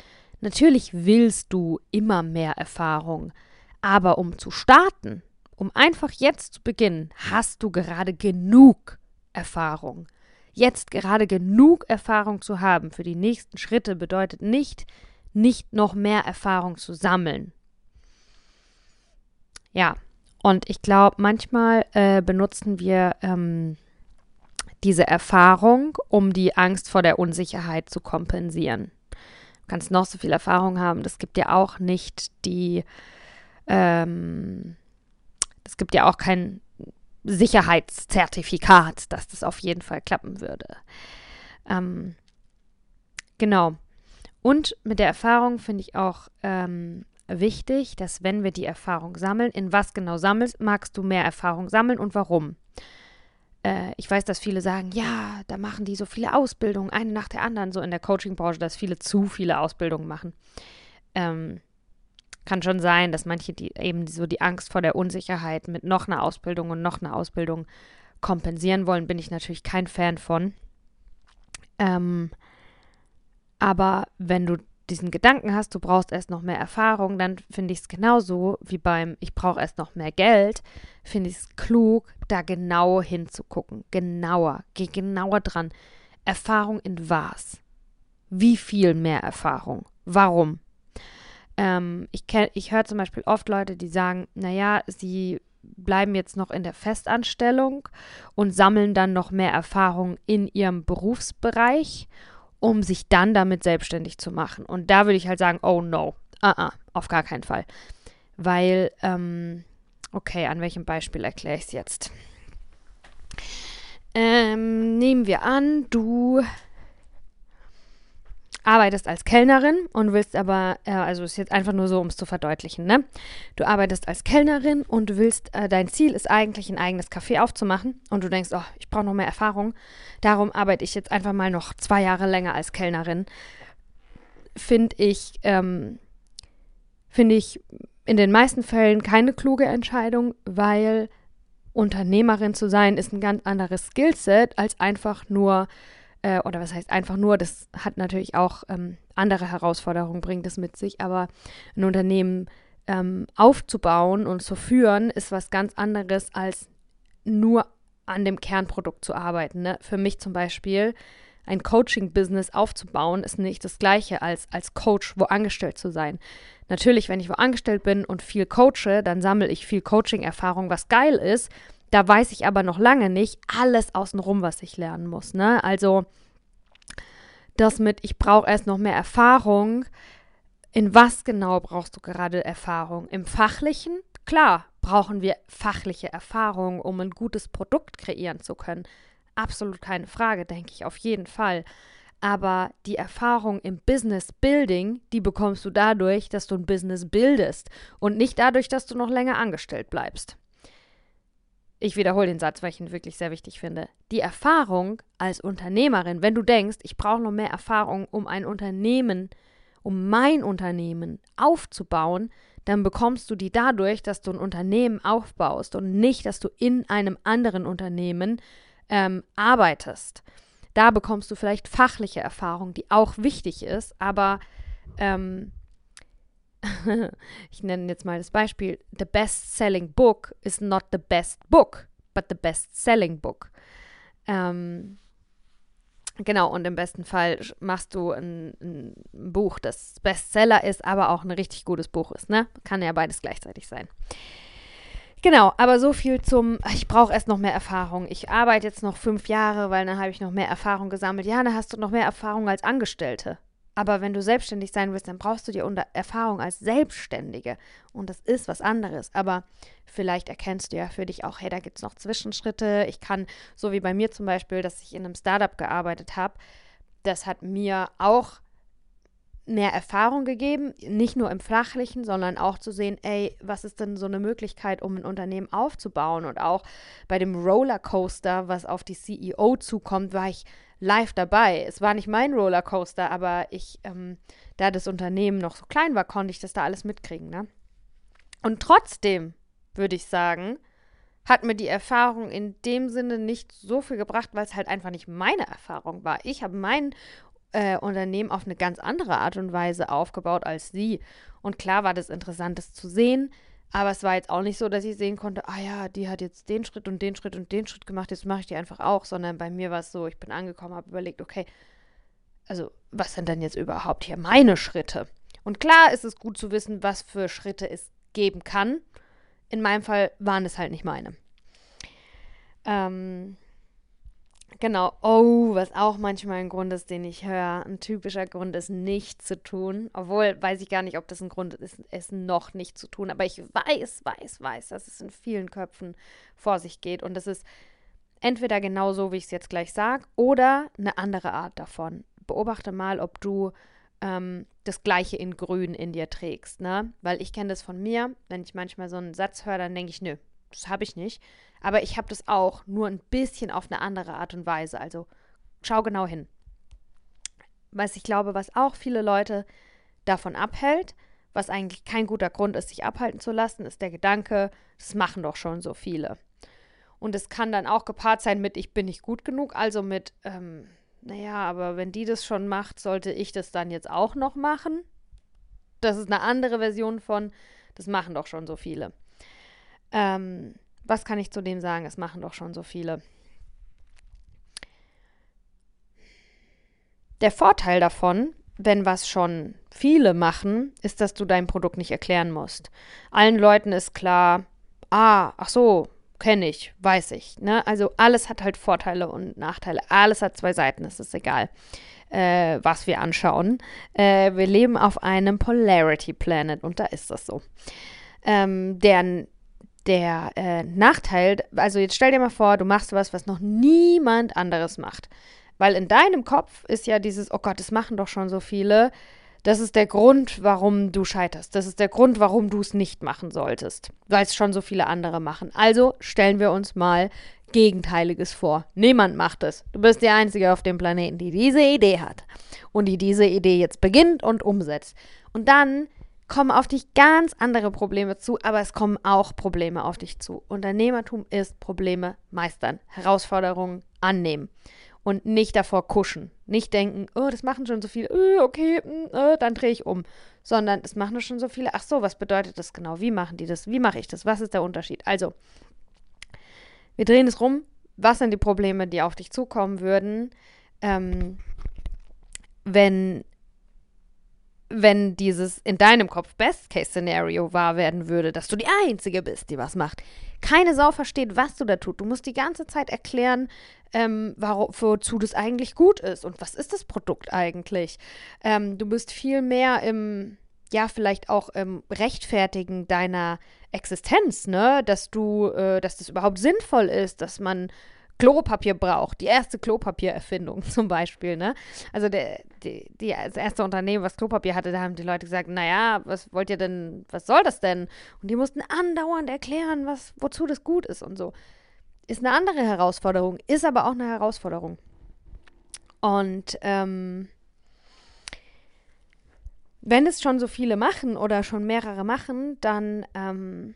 natürlich willst du immer mehr Erfahrung. Aber um zu starten, um einfach jetzt zu beginnen, hast du gerade genug Erfahrung. Jetzt gerade genug Erfahrung zu haben für die nächsten Schritte bedeutet nicht, nicht noch mehr Erfahrung zu sammeln. Ja, und ich glaube, manchmal äh, benutzen wir ähm, diese Erfahrung, um die Angst vor der Unsicherheit zu kompensieren. Du kannst noch so viel Erfahrung haben, das gibt dir auch nicht die ähm, es gibt ja auch kein Sicherheitszertifikat, dass das auf jeden Fall klappen würde. Ähm, genau. Und mit der Erfahrung finde ich auch ähm, wichtig, dass wenn wir die Erfahrung sammeln, in was genau sammelst, magst du mehr Erfahrung sammeln und warum? Äh, ich weiß, dass viele sagen, ja, da machen die so viele Ausbildungen, eine nach der anderen, so in der Coaching-Branche, dass viele zu viele Ausbildungen machen. Ähm, kann schon sein, dass manche die eben so die Angst vor der Unsicherheit mit noch einer Ausbildung und noch einer Ausbildung kompensieren wollen, bin ich natürlich kein Fan von. Ähm, aber wenn du diesen Gedanken hast, du brauchst erst noch mehr Erfahrung, dann finde ich es genauso wie beim Ich brauche erst noch mehr Geld, finde ich es klug, da genau hinzugucken. Genauer, geh genauer dran. Erfahrung in was? Wie viel mehr Erfahrung? Warum? Ähm, ich ich höre zum Beispiel oft Leute, die sagen, naja, sie bleiben jetzt noch in der Festanstellung und sammeln dann noch mehr Erfahrung in ihrem Berufsbereich, um sich dann damit selbstständig zu machen. Und da würde ich halt sagen, oh no, uh -uh, auf gar keinen Fall. Weil, ähm, okay, an welchem Beispiel erkläre ich es jetzt? Ähm, nehmen wir an, du arbeitest als Kellnerin und willst aber, äh, also ist jetzt einfach nur so, um es zu verdeutlichen, ne? Du arbeitest als Kellnerin und willst, äh, dein Ziel ist eigentlich ein eigenes Café aufzumachen und du denkst, oh, ich brauche noch mehr Erfahrung. Darum arbeite ich jetzt einfach mal noch zwei Jahre länger als Kellnerin. Finde ich, ähm, finde ich in den meisten Fällen keine kluge Entscheidung, weil Unternehmerin zu sein ist ein ganz anderes Skillset als einfach nur äh, oder was heißt einfach nur, das hat natürlich auch ähm, andere Herausforderungen, bringt es mit sich, aber ein Unternehmen ähm, aufzubauen und zu führen, ist was ganz anderes als nur an dem Kernprodukt zu arbeiten. Ne? Für mich zum Beispiel ein Coaching-Business aufzubauen, ist nicht das gleiche als als Coach wo angestellt zu sein. Natürlich, wenn ich wo angestellt bin und viel coache, dann sammle ich viel Coaching-Erfahrung, was geil ist. Da weiß ich aber noch lange nicht alles außenrum, was ich lernen muss. Ne? Also das mit, ich brauche erst noch mehr Erfahrung. In was genau brauchst du gerade Erfahrung? Im fachlichen? Klar, brauchen wir fachliche Erfahrung, um ein gutes Produkt kreieren zu können. Absolut keine Frage, denke ich auf jeden Fall. Aber die Erfahrung im Business Building, die bekommst du dadurch, dass du ein Business bildest und nicht dadurch, dass du noch länger angestellt bleibst ich wiederhole den Satz, weil ich ihn wirklich sehr wichtig finde. Die Erfahrung als Unternehmerin, wenn du denkst, ich brauche noch mehr Erfahrung, um ein Unternehmen, um mein Unternehmen aufzubauen, dann bekommst du die dadurch, dass du ein Unternehmen aufbaust und nicht, dass du in einem anderen Unternehmen ähm, arbeitest. Da bekommst du vielleicht fachliche Erfahrung, die auch wichtig ist, aber ähm, ich nenne jetzt mal das Beispiel, the best-selling book is not the best book, but the best-selling book. Ähm, genau, und im besten Fall machst du ein, ein, Buch, das Bestseller ist, aber auch ein richtig gutes Buch ist, ne? Kann ja beides gleichzeitig sein. Genau, aber so viel zum, ich brauche erst noch mehr Erfahrung. Ich arbeite jetzt noch fünf Jahre, weil dann habe ich noch mehr Erfahrung gesammelt. Ja, dann hast du noch mehr Erfahrung als Angestellte. Aber wenn du selbstständig sein willst, dann brauchst du dir Erfahrung als Selbstständige. Und das ist was anderes. Aber vielleicht erkennst du ja für dich auch, hey, da gibt es noch Zwischenschritte. Ich kann, so wie bei mir zum Beispiel, dass ich in einem Startup gearbeitet habe, das hat mir auch mehr Erfahrung gegeben, nicht nur im Flachlichen, sondern auch zu sehen, ey, was ist denn so eine Möglichkeit, um ein Unternehmen aufzubauen? Und auch bei dem Rollercoaster, was auf die CEO zukommt, war ich live dabei. Es war nicht mein Rollercoaster, aber ich, ähm, da das Unternehmen noch so klein war, konnte ich das da alles mitkriegen, ne? Und trotzdem, würde ich sagen, hat mir die Erfahrung in dem Sinne nicht so viel gebracht, weil es halt einfach nicht meine Erfahrung war. Ich habe mein äh, Unternehmen auf eine ganz andere Art und Weise aufgebaut als sie. Und klar war das interessant, das zu sehen, aber es war jetzt auch nicht so, dass ich sehen konnte, ah ja, die hat jetzt den Schritt und den Schritt und den Schritt gemacht, jetzt mache ich die einfach auch, sondern bei mir war es so, ich bin angekommen, habe überlegt, okay, also was sind denn jetzt überhaupt hier meine Schritte? Und klar ist es gut zu wissen, was für Schritte es geben kann. In meinem Fall waren es halt nicht meine. Ähm, Genau. Oh, was auch manchmal ein Grund ist, den ich höre. Ein typischer Grund ist, nicht zu tun. Obwohl, weiß ich gar nicht, ob das ein Grund ist, es noch nicht zu tun. Aber ich weiß, weiß, weiß, dass es in vielen Köpfen vor sich geht. Und das ist entweder genau so, wie ich es jetzt gleich sage, oder eine andere Art davon. Beobachte mal, ob du ähm, das Gleiche in Grün in dir trägst. Ne? Weil ich kenne das von mir. Wenn ich manchmal so einen Satz höre, dann denke ich, nö, das habe ich nicht. Aber ich habe das auch, nur ein bisschen auf eine andere Art und Weise. Also schau genau hin. Was ich glaube, was auch viele Leute davon abhält, was eigentlich kein guter Grund ist, sich abhalten zu lassen, ist der Gedanke, das machen doch schon so viele. Und es kann dann auch gepaart sein mit, ich bin nicht gut genug, also mit, ähm, naja, aber wenn die das schon macht, sollte ich das dann jetzt auch noch machen? Das ist eine andere Version von, das machen doch schon so viele. Ähm, was kann ich zu dem sagen? Es machen doch schon so viele. Der Vorteil davon, wenn was schon viele machen, ist, dass du dein Produkt nicht erklären musst. Allen Leuten ist klar, ah, ach so, kenne ich, weiß ich. Ne? Also alles hat halt Vorteile und Nachteile. Alles hat zwei Seiten, es ist egal, äh, was wir anschauen. Äh, wir leben auf einem Polarity Planet und da ist das so. Ähm, deren der äh, Nachteil, also jetzt stell dir mal vor, du machst was, was noch niemand anderes macht. Weil in deinem Kopf ist ja dieses, oh Gott, das machen doch schon so viele. Das ist der Grund, warum du scheiterst. Das ist der Grund, warum du es nicht machen solltest. Weil es schon so viele andere machen. Also stellen wir uns mal Gegenteiliges vor. Niemand macht es. Du bist die Einzige auf dem Planeten, die diese Idee hat. Und die diese Idee jetzt beginnt und umsetzt. Und dann kommen auf dich ganz andere Probleme zu, aber es kommen auch Probleme auf dich zu. Unternehmertum ist Probleme meistern, Herausforderungen annehmen und nicht davor kuschen. Nicht denken, oh, das machen schon so viele, äh, okay, äh, dann drehe ich um. Sondern es machen schon so viele, ach so, was bedeutet das genau? Wie machen die das? Wie mache ich das? Was ist der Unterschied? Also, wir drehen es rum. Was sind die Probleme, die auf dich zukommen würden, ähm, wenn wenn dieses in deinem Kopf Best-Case-Szenario wahr werden würde, dass du die Einzige bist, die was macht. Keine Sau versteht, was du da tust. Du musst die ganze Zeit erklären, ähm, wozu das eigentlich gut ist und was ist das Produkt eigentlich. Ähm, du bist viel mehr im, ja, vielleicht auch im Rechtfertigen deiner Existenz, ne? Dass du, äh, dass das überhaupt sinnvoll ist, dass man Klopapier braucht. Die erste Klopapiererfindung zum Beispiel. Ne? Also der, die, die, das erste Unternehmen, was Klopapier hatte, da haben die Leute gesagt, naja, was wollt ihr denn, was soll das denn? Und die mussten andauernd erklären, was, wozu das gut ist und so. Ist eine andere Herausforderung, ist aber auch eine Herausforderung. Und ähm, wenn es schon so viele machen oder schon mehrere machen, dann ähm,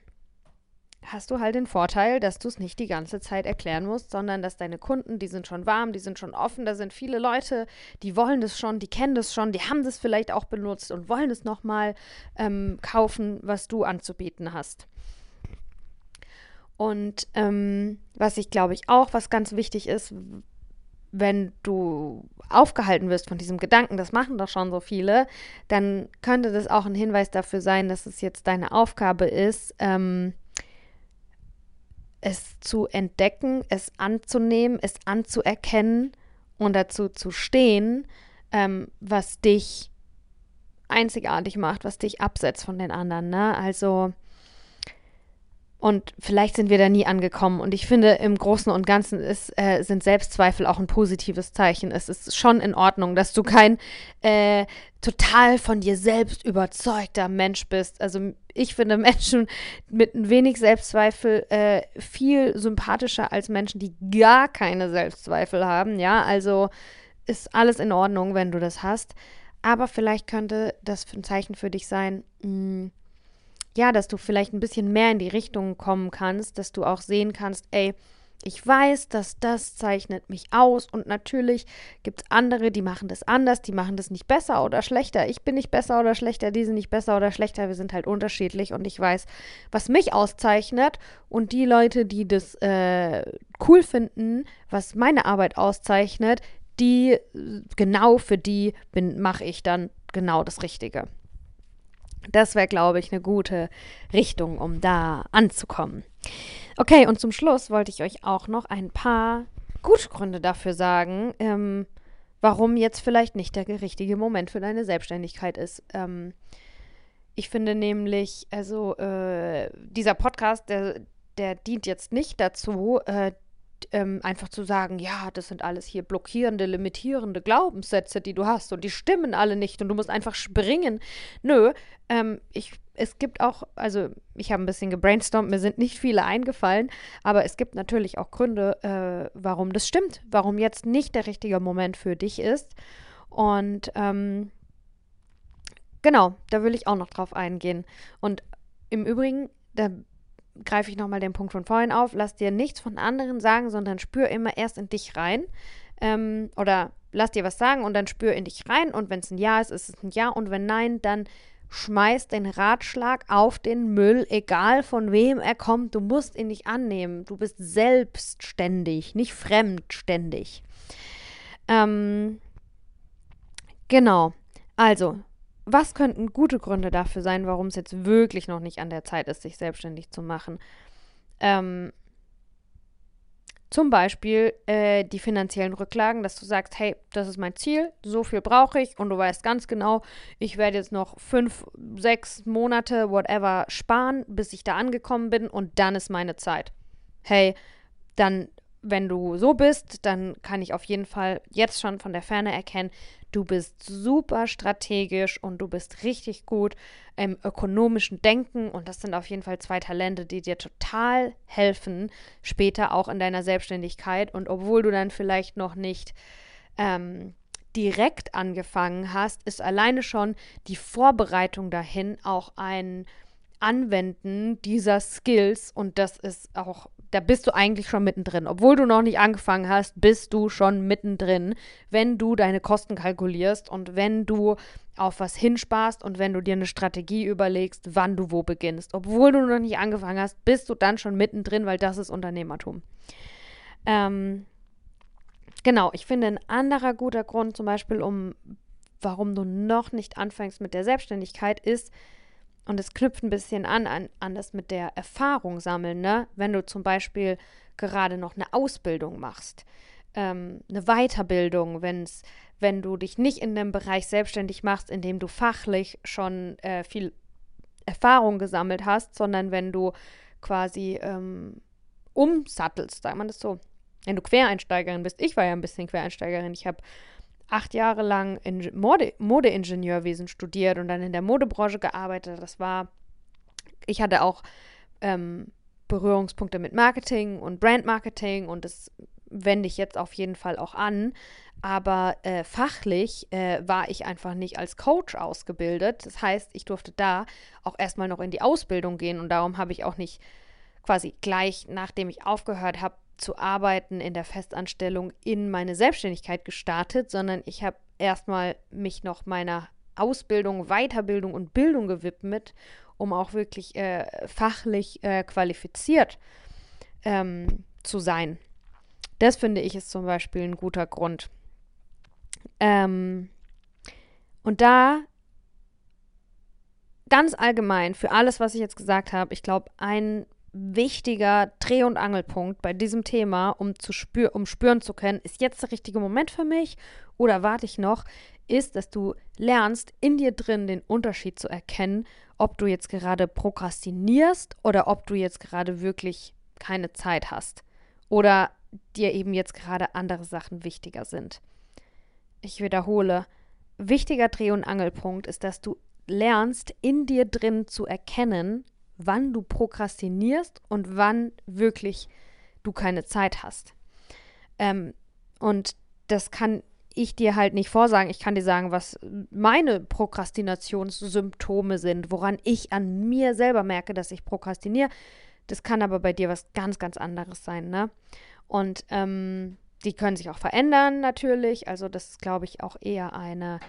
hast du halt den Vorteil, dass du es nicht die ganze Zeit erklären musst, sondern dass deine Kunden, die sind schon warm, die sind schon offen, da sind viele Leute, die wollen das schon, die kennen das schon, die haben das vielleicht auch benutzt und wollen es nochmal ähm, kaufen, was du anzubieten hast. Und ähm, was ich glaube ich auch, was ganz wichtig ist, wenn du aufgehalten wirst von diesem Gedanken, das machen doch schon so viele, dann könnte das auch ein Hinweis dafür sein, dass es jetzt deine Aufgabe ist, ähm, es zu entdecken, es anzunehmen, es anzuerkennen und dazu zu stehen, ähm, was dich einzigartig macht, was dich absetzt von den anderen. Ne? Also und vielleicht sind wir da nie angekommen. Und ich finde, im Großen und Ganzen ist, äh, sind Selbstzweifel auch ein positives Zeichen. Es ist schon in Ordnung, dass du kein äh, total von dir selbst überzeugter Mensch bist. Also ich finde Menschen mit ein wenig Selbstzweifel äh, viel sympathischer als Menschen, die gar keine Selbstzweifel haben. Ja, also ist alles in Ordnung, wenn du das hast. Aber vielleicht könnte das ein Zeichen für dich sein, mh, hm, ja, dass du vielleicht ein bisschen mehr in die Richtung kommen kannst, dass du auch sehen kannst, ey, ich weiß, dass das zeichnet mich aus und natürlich gibt es andere, die machen das anders, die machen das nicht besser oder schlechter. Ich bin nicht besser oder schlechter, die sind nicht besser oder schlechter, wir sind halt unterschiedlich und ich weiß, was mich auszeichnet und die Leute, die das äh, cool finden, was meine Arbeit auszeichnet, die genau für die mache ich dann genau das Richtige. Das wäre, glaube ich, eine gute Richtung, um da anzukommen. Okay, und zum Schluss wollte ich euch auch noch ein paar gute Gründe dafür sagen, ähm, warum jetzt vielleicht nicht der richtige Moment für deine Selbstständigkeit ist. Ähm, ich finde nämlich, also äh, dieser Podcast, der, der dient jetzt nicht dazu, äh, ähm, einfach zu sagen, ja, das sind alles hier blockierende, limitierende Glaubenssätze, die du hast und die stimmen alle nicht und du musst einfach springen. Nö, ähm, ich, es gibt auch, also ich habe ein bisschen gebrainstormt, mir sind nicht viele eingefallen, aber es gibt natürlich auch Gründe, äh, warum das stimmt, warum jetzt nicht der richtige Moment für dich ist. Und ähm, genau, da will ich auch noch drauf eingehen. Und im Übrigen, da greife ich nochmal den Punkt von vorhin auf, lass dir nichts von anderen sagen, sondern spür immer erst in dich rein. Ähm, oder lass dir was sagen und dann spür in dich rein. Und wenn es ein Ja ist, ist es ein Ja. Und wenn nein, dann schmeiß den Ratschlag auf den Müll, egal von wem er kommt. Du musst ihn nicht annehmen. Du bist selbstständig, nicht fremdständig. Ähm, genau. Also, was könnten gute Gründe dafür sein, warum es jetzt wirklich noch nicht an der Zeit ist, sich selbstständig zu machen? Ähm, zum Beispiel äh, die finanziellen Rücklagen, dass du sagst, hey, das ist mein Ziel, so viel brauche ich und du weißt ganz genau, ich werde jetzt noch fünf, sechs Monate, whatever, sparen, bis ich da angekommen bin und dann ist meine Zeit. Hey, dann, wenn du so bist, dann kann ich auf jeden Fall jetzt schon von der Ferne erkennen, Du bist super strategisch und du bist richtig gut im ökonomischen Denken. Und das sind auf jeden Fall zwei Talente, die dir total helfen, später auch in deiner Selbstständigkeit. Und obwohl du dann vielleicht noch nicht ähm, direkt angefangen hast, ist alleine schon die Vorbereitung dahin auch ein Anwenden dieser Skills. Und das ist auch da bist du eigentlich schon mittendrin. Obwohl du noch nicht angefangen hast, bist du schon mittendrin, wenn du deine Kosten kalkulierst und wenn du auf was hinsparst und wenn du dir eine Strategie überlegst, wann du wo beginnst. Obwohl du noch nicht angefangen hast, bist du dann schon mittendrin, weil das ist Unternehmertum. Ähm, genau, ich finde ein anderer guter Grund zum Beispiel, um warum du noch nicht anfängst mit der Selbstständigkeit, ist, und es knüpft ein bisschen an, an, an das mit der Erfahrung sammeln, ne? Wenn du zum Beispiel gerade noch eine Ausbildung machst, ähm, eine Weiterbildung, wenn's, wenn du dich nicht in dem Bereich selbstständig machst, in dem du fachlich schon äh, viel Erfahrung gesammelt hast, sondern wenn du quasi ähm, umsattelst, sagt man das so. Wenn du Quereinsteigerin bist, ich war ja ein bisschen Quereinsteigerin, ich habe acht Jahre lang in Mode, Modeingenieurwesen studiert und dann in der Modebranche gearbeitet. Das war, ich hatte auch ähm, Berührungspunkte mit Marketing und Brandmarketing und das wende ich jetzt auf jeden Fall auch an. Aber äh, fachlich äh, war ich einfach nicht als Coach ausgebildet. Das heißt, ich durfte da auch erstmal noch in die Ausbildung gehen und darum habe ich auch nicht quasi gleich nachdem ich aufgehört habe zu arbeiten in der Festanstellung in meine Selbstständigkeit gestartet, sondern ich habe erstmal mich noch meiner Ausbildung, Weiterbildung und Bildung gewidmet, um auch wirklich äh, fachlich äh, qualifiziert ähm, zu sein. Das finde ich ist zum Beispiel ein guter Grund. Ähm, und da ganz allgemein für alles, was ich jetzt gesagt habe, ich glaube, ein wichtiger Dreh- und Angelpunkt bei diesem Thema, um, zu spür um spüren zu können, ist jetzt der richtige Moment für mich oder warte ich noch, ist, dass du lernst, in dir drin den Unterschied zu erkennen, ob du jetzt gerade prokrastinierst oder ob du jetzt gerade wirklich keine Zeit hast oder dir eben jetzt gerade andere Sachen wichtiger sind. Ich wiederhole, wichtiger Dreh- und Angelpunkt ist, dass du lernst, in dir drin zu erkennen, wann du prokrastinierst und wann wirklich du keine Zeit hast. Ähm, und das kann ich dir halt nicht vorsagen. Ich kann dir sagen, was meine Prokrastinationssymptome sind, woran ich an mir selber merke, dass ich prokrastiniere. Das kann aber bei dir was ganz, ganz anderes sein, ne? Und ähm, die können sich auch verändern natürlich. Also das ist, glaube ich, auch eher eine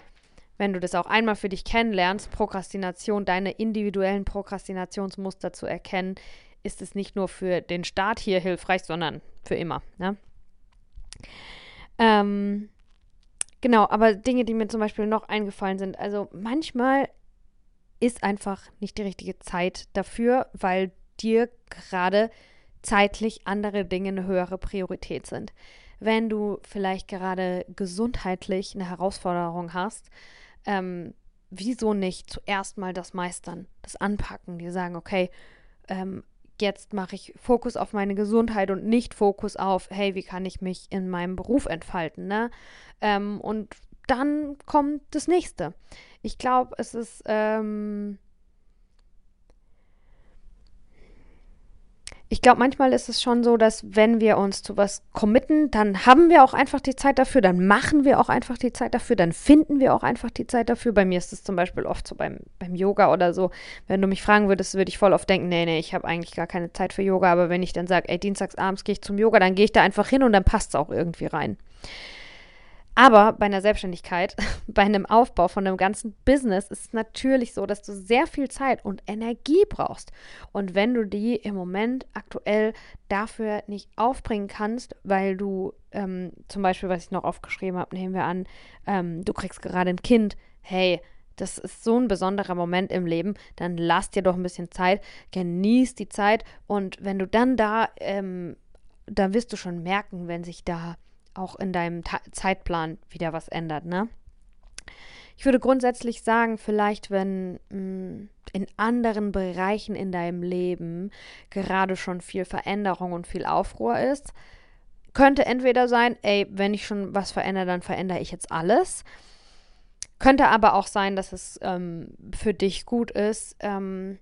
wenn du das auch einmal für dich kennenlernst, Prokrastination, deine individuellen Prokrastinationsmuster zu erkennen, ist es nicht nur für den Start hier hilfreich, sondern für immer. Ne? Ähm, genau, aber Dinge, die mir zum Beispiel noch eingefallen sind, also manchmal ist einfach nicht die richtige Zeit dafür, weil dir gerade zeitlich andere Dinge eine höhere Priorität sind. Wenn du vielleicht gerade gesundheitlich eine Herausforderung hast, ähm, wieso nicht zuerst mal das Meistern, das Anpacken, die sagen, okay, ähm, jetzt mache ich Fokus auf meine Gesundheit und nicht Fokus auf, hey, wie kann ich mich in meinem Beruf entfalten, ne? Ähm, und dann kommt das nächste. Ich glaube, es ist ähm, ich glaube, manchmal ist es schon so, dass wenn wir uns zu was committen, dann haben wir auch einfach die Zeit dafür, dann machen wir auch einfach die Zeit dafür, dann finden wir auch einfach die Zeit dafür. Bei mir ist es zum Beispiel oft so beim, beim Yoga oder so. Wenn du mich fragen würdest, würde ich voll oft denken, nee, nee, ich habe eigentlich gar keine Zeit für Yoga. Aber wenn ich dann sage, ey, dienstags abends gehe ich zum Yoga, dann gehe ich da einfach hin und dann passt es auch irgendwie rein. Aber bei einer Selbstständigkeit, bei einem Aufbau von einem ganzen Business ist es natürlich so, dass du sehr viel Zeit und Energie brauchst. Und wenn du die im Moment aktuell dafür nicht aufbringen kannst, weil du ähm, zum Beispiel, was ich noch aufgeschrieben habe, nehmen wir an, ähm, du kriegst gerade ein Kind, hey, das ist so ein besonderer Moment im Leben, dann lass dir doch ein bisschen Zeit, genieß die Zeit und wenn du dann da, ähm, dann wirst du schon merken, wenn sich da auch in deinem Ta Zeitplan wieder was ändert, ne? Ich würde grundsätzlich sagen, vielleicht wenn mh, mm, in anderen Bereichen in deinem Leben gerade schon viel Veränderung und viel Aufruhr ist, könnte entweder sein, ey, wenn ich schon was verändere, dann verändere ich jetzt alles. Könnte aber auch sein, dass es ähm, für dich gut ist, ähm,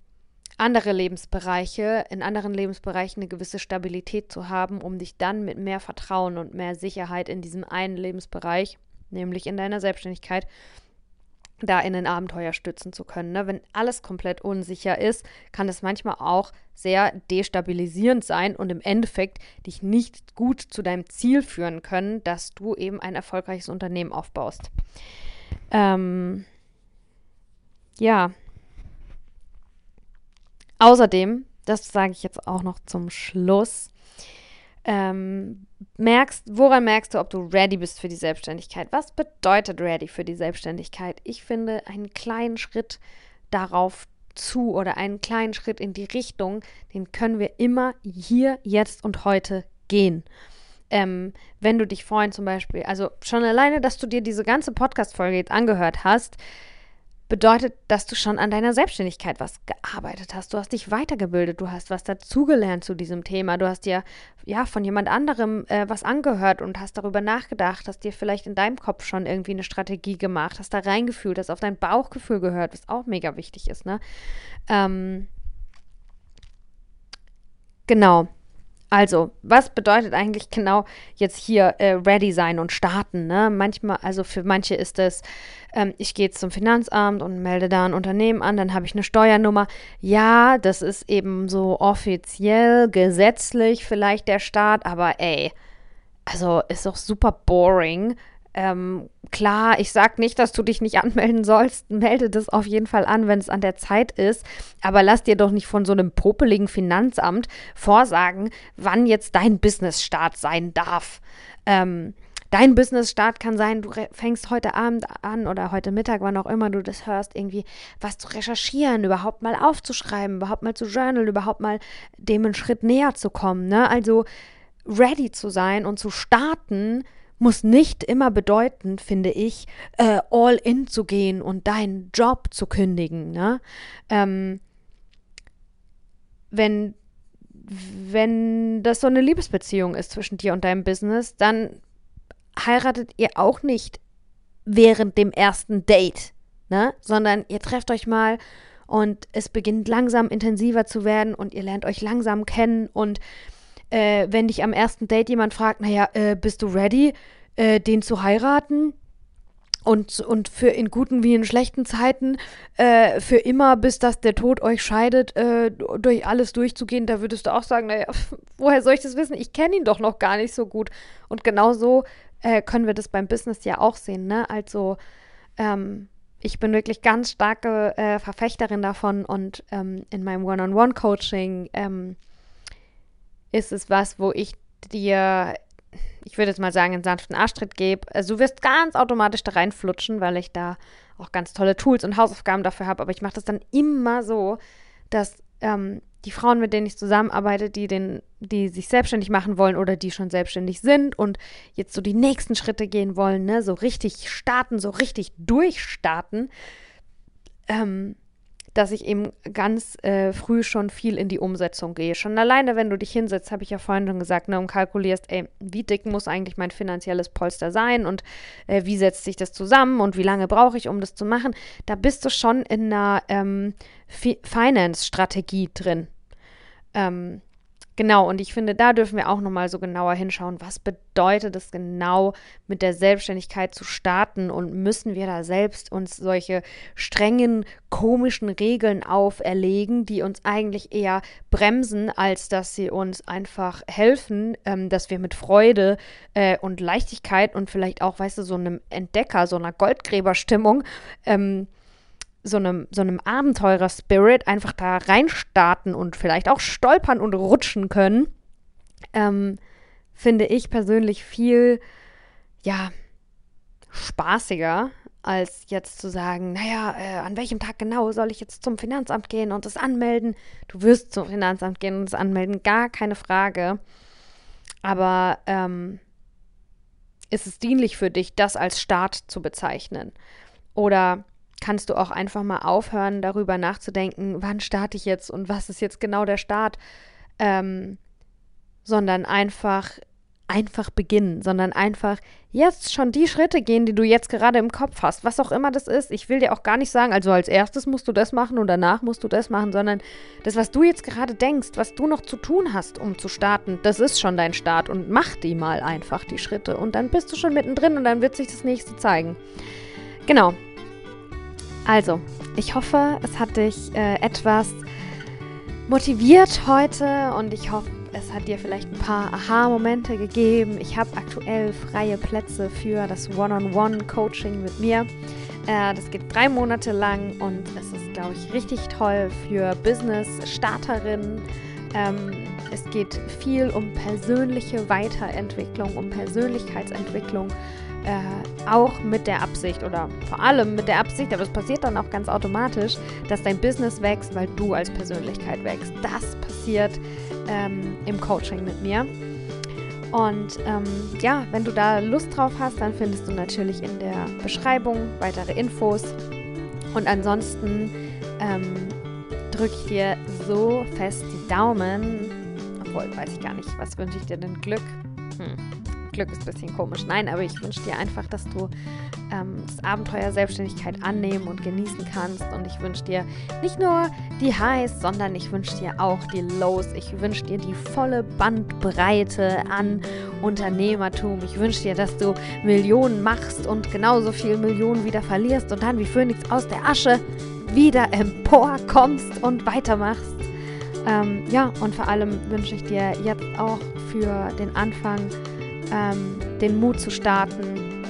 andere Lebensbereiche, in anderen Lebensbereichen eine gewisse Stabilität zu haben, um dich dann mit mehr Vertrauen und mehr Sicherheit in diesem einen Lebensbereich, nämlich in deiner Selbstständigkeit, da in ein Abenteuer stützen zu können. Ne? Wenn alles komplett unsicher ist, kann es manchmal auch sehr destabilisierend sein und im Endeffekt dich nicht gut zu deinem Ziel führen können, dass du eben ein erfolgreiches Unternehmen aufbaust. Ähm, ja, Außerdem, das sage ich jetzt auch noch zum Schluss, ähm, merkst, woran merkst du, ob du ready bist für die Selbstständigkeit? Was bedeutet ready für die Selbstständigkeit? Ich finde, einen kleinen Schritt darauf zu oder einen kleinen Schritt in die Richtung, den können wir immer hier, jetzt und heute gehen. Ähm, wenn du dich vorhin zum Beispiel, also schon alleine, dass du dir diese ganze Podcast-Folge jetzt angehört hast, bedeutet, dass du schon an deiner Selbstständigkeit was gearbeitet hast. Du hast dich weitergebildet, du hast was dazugelernt zu diesem Thema, du hast dir ja von jemand anderem äh, was angehört und hast darüber nachgedacht, hast dir vielleicht in deinem Kopf schon irgendwie eine Strategie gemacht, hast da reingefühlt, hast auf dein Bauchgefühl gehört, was auch mega wichtig ist, ne? Ähm, genau. Also, was bedeutet eigentlich genau jetzt hier äh, ready sein und starten? Ne? Manchmal, also für manche ist es, ähm, ich gehe zum Finanzamt und melde da ein Unternehmen an, dann habe ich eine Steuernummer. Ja, das ist eben so offiziell, gesetzlich vielleicht der Staat, aber ey, also ist doch super boring. Ähm, klar, ich sage nicht, dass du dich nicht anmelden sollst. Melde das auf jeden Fall an, wenn es an der Zeit ist. Aber lass dir doch nicht von so einem popeligen Finanzamt vorsagen, wann jetzt dein Business-Start sein darf. Ähm, dein Business-Start kann sein, du fängst heute Abend an oder heute Mittag, wann auch immer du das hörst, irgendwie was zu recherchieren, überhaupt mal aufzuschreiben, überhaupt mal zu journal, überhaupt mal dem einen Schritt näher zu kommen. Ne? Also ready zu sein und zu starten muss nicht immer bedeuten, finde ich, äh, all in zu gehen und deinen Job zu kündigen. Ne? Ähm, wenn, wenn das so eine Liebesbeziehung ist zwischen dir und deinem Business, dann heiratet ihr auch nicht während dem ersten Date, ne? sondern ihr trefft euch mal und es beginnt langsam intensiver zu werden und ihr lernt euch langsam kennen und äh, wenn dich am ersten Date jemand fragt, naja, äh, bist du ready, äh, den zu heiraten? Und, und für in guten wie in schlechten Zeiten äh, für immer, bis dass der Tod euch scheidet, äh, durch alles durchzugehen, da würdest du auch sagen, naja, woher soll ich das wissen? Ich kenne ihn doch noch gar nicht so gut. Und genauso äh, können wir das beim Business ja auch sehen, ne? Also ähm, ich bin wirklich ganz starke äh, Verfechterin davon und ähm, in meinem One-on-One-Coaching ähm, ist es was, wo ich dir, ich würde jetzt mal sagen, einen sanften Arschtritt gebe. Also du wirst ganz automatisch da reinflutschen, weil ich da auch ganz tolle Tools und Hausaufgaben dafür habe. Aber ich mache das dann immer so, dass ähm, die Frauen, mit denen ich zusammenarbeite, die, den, die sich selbstständig machen wollen oder die schon selbstständig sind und jetzt so die nächsten Schritte gehen wollen, ne, so richtig starten, so richtig durchstarten, ähm, dass ich eben ganz äh, früh schon viel in die Umsetzung gehe. Schon alleine, wenn du dich hinsetzt, habe ich ja vorhin schon gesagt, ne, und kalkulierst, ey, wie dick muss eigentlich mein finanzielles Polster sein und äh, wie setzt sich das zusammen und wie lange brauche ich, um das zu machen, da bist du schon in einer ähm, Finance-Strategie drin. Ähm, Genau, und ich finde, da dürfen wir auch nochmal so genauer hinschauen, was bedeutet es genau, mit der Selbstständigkeit zu starten? Und müssen wir da selbst uns solche strengen, komischen Regeln auferlegen, die uns eigentlich eher bremsen, als dass sie uns einfach helfen, ähm, dass wir mit Freude äh, und Leichtigkeit und vielleicht auch, weißt du, so einem Entdecker, so einer Goldgräberstimmung, ähm, so einem, so einem Abenteurer-Spirit einfach da reinstarten und vielleicht auch stolpern und rutschen können, ähm, finde ich persönlich viel, ja, spaßiger, als jetzt zu sagen, naja, äh, an welchem Tag genau soll ich jetzt zum Finanzamt gehen und das anmelden? Du wirst zum Finanzamt gehen und das anmelden, gar keine Frage. Aber ähm, ist es dienlich für dich, das als Start zu bezeichnen? Oder kannst du auch einfach mal aufhören, darüber nachzudenken, wann starte ich jetzt und was ist jetzt genau der Start, ähm, sondern einfach einfach beginnen, sondern einfach jetzt schon die Schritte gehen, die du jetzt gerade im Kopf hast, was auch immer das ist. Ich will dir auch gar nicht sagen, also als erstes musst du das machen und danach musst du das machen, sondern das, was du jetzt gerade denkst, was du noch zu tun hast, um zu starten, das ist schon dein Start und mach die mal einfach, die Schritte. Und dann bist du schon mittendrin und dann wird sich das nächste zeigen. Genau, also, ich hoffe, es hat dich äh, etwas motiviert heute und ich hoffe, es hat dir vielleicht ein paar Aha-Momente gegeben. Ich habe aktuell freie Plätze für das One-on-One-Coaching mit mir. Äh, das geht drei Monate lang und es ist, glaube ich, richtig toll für Business-Starterinnen. Ähm, es geht viel um persönliche Weiterentwicklung, um Persönlichkeitsentwicklung äh, auch mit der Absicht oder vor allem mit der Absicht, aber es passiert dann auch ganz automatisch, dass dein Business wächst, weil du als Persönlichkeit wächst. Das passiert ähm, im Coaching mit mir. Und ähm, ja, wenn du da Lust drauf hast, dann findest du natürlich in der Beschreibung weitere Infos. Und ansonsten ähm, drücke ich dir so fest die Daumen. Obwohl, weiß ich gar nicht, was wünsche ich dir denn? Glück? Hm. Glück ist ein bisschen komisch. Nein, aber ich wünsche dir einfach, dass du ähm, das Abenteuer Selbstständigkeit annehmen und genießen kannst. Und ich wünsche dir nicht nur die Highs, sondern ich wünsche dir auch die Lows. Ich wünsche dir die volle Bandbreite an Unternehmertum. Ich wünsche dir, dass du Millionen machst und genauso viel Millionen wieder verlierst und dann wie Phönix aus der Asche wieder emporkommst und weitermachst. Ähm, ja, und vor allem wünsche ich dir jetzt auch für den Anfang ähm, den Mut zu starten,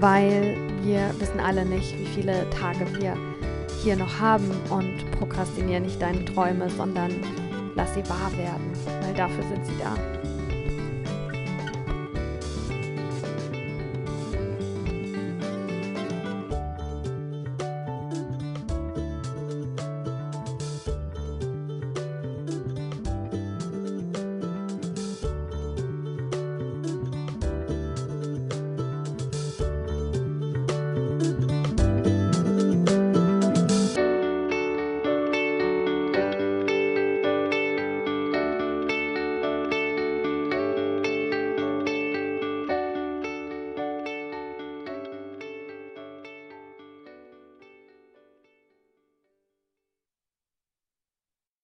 weil wir wissen alle nicht, wie viele Tage wir hier noch haben und prokrastiniere nicht deine Träume, sondern lass sie wahr werden, weil dafür sind sie da.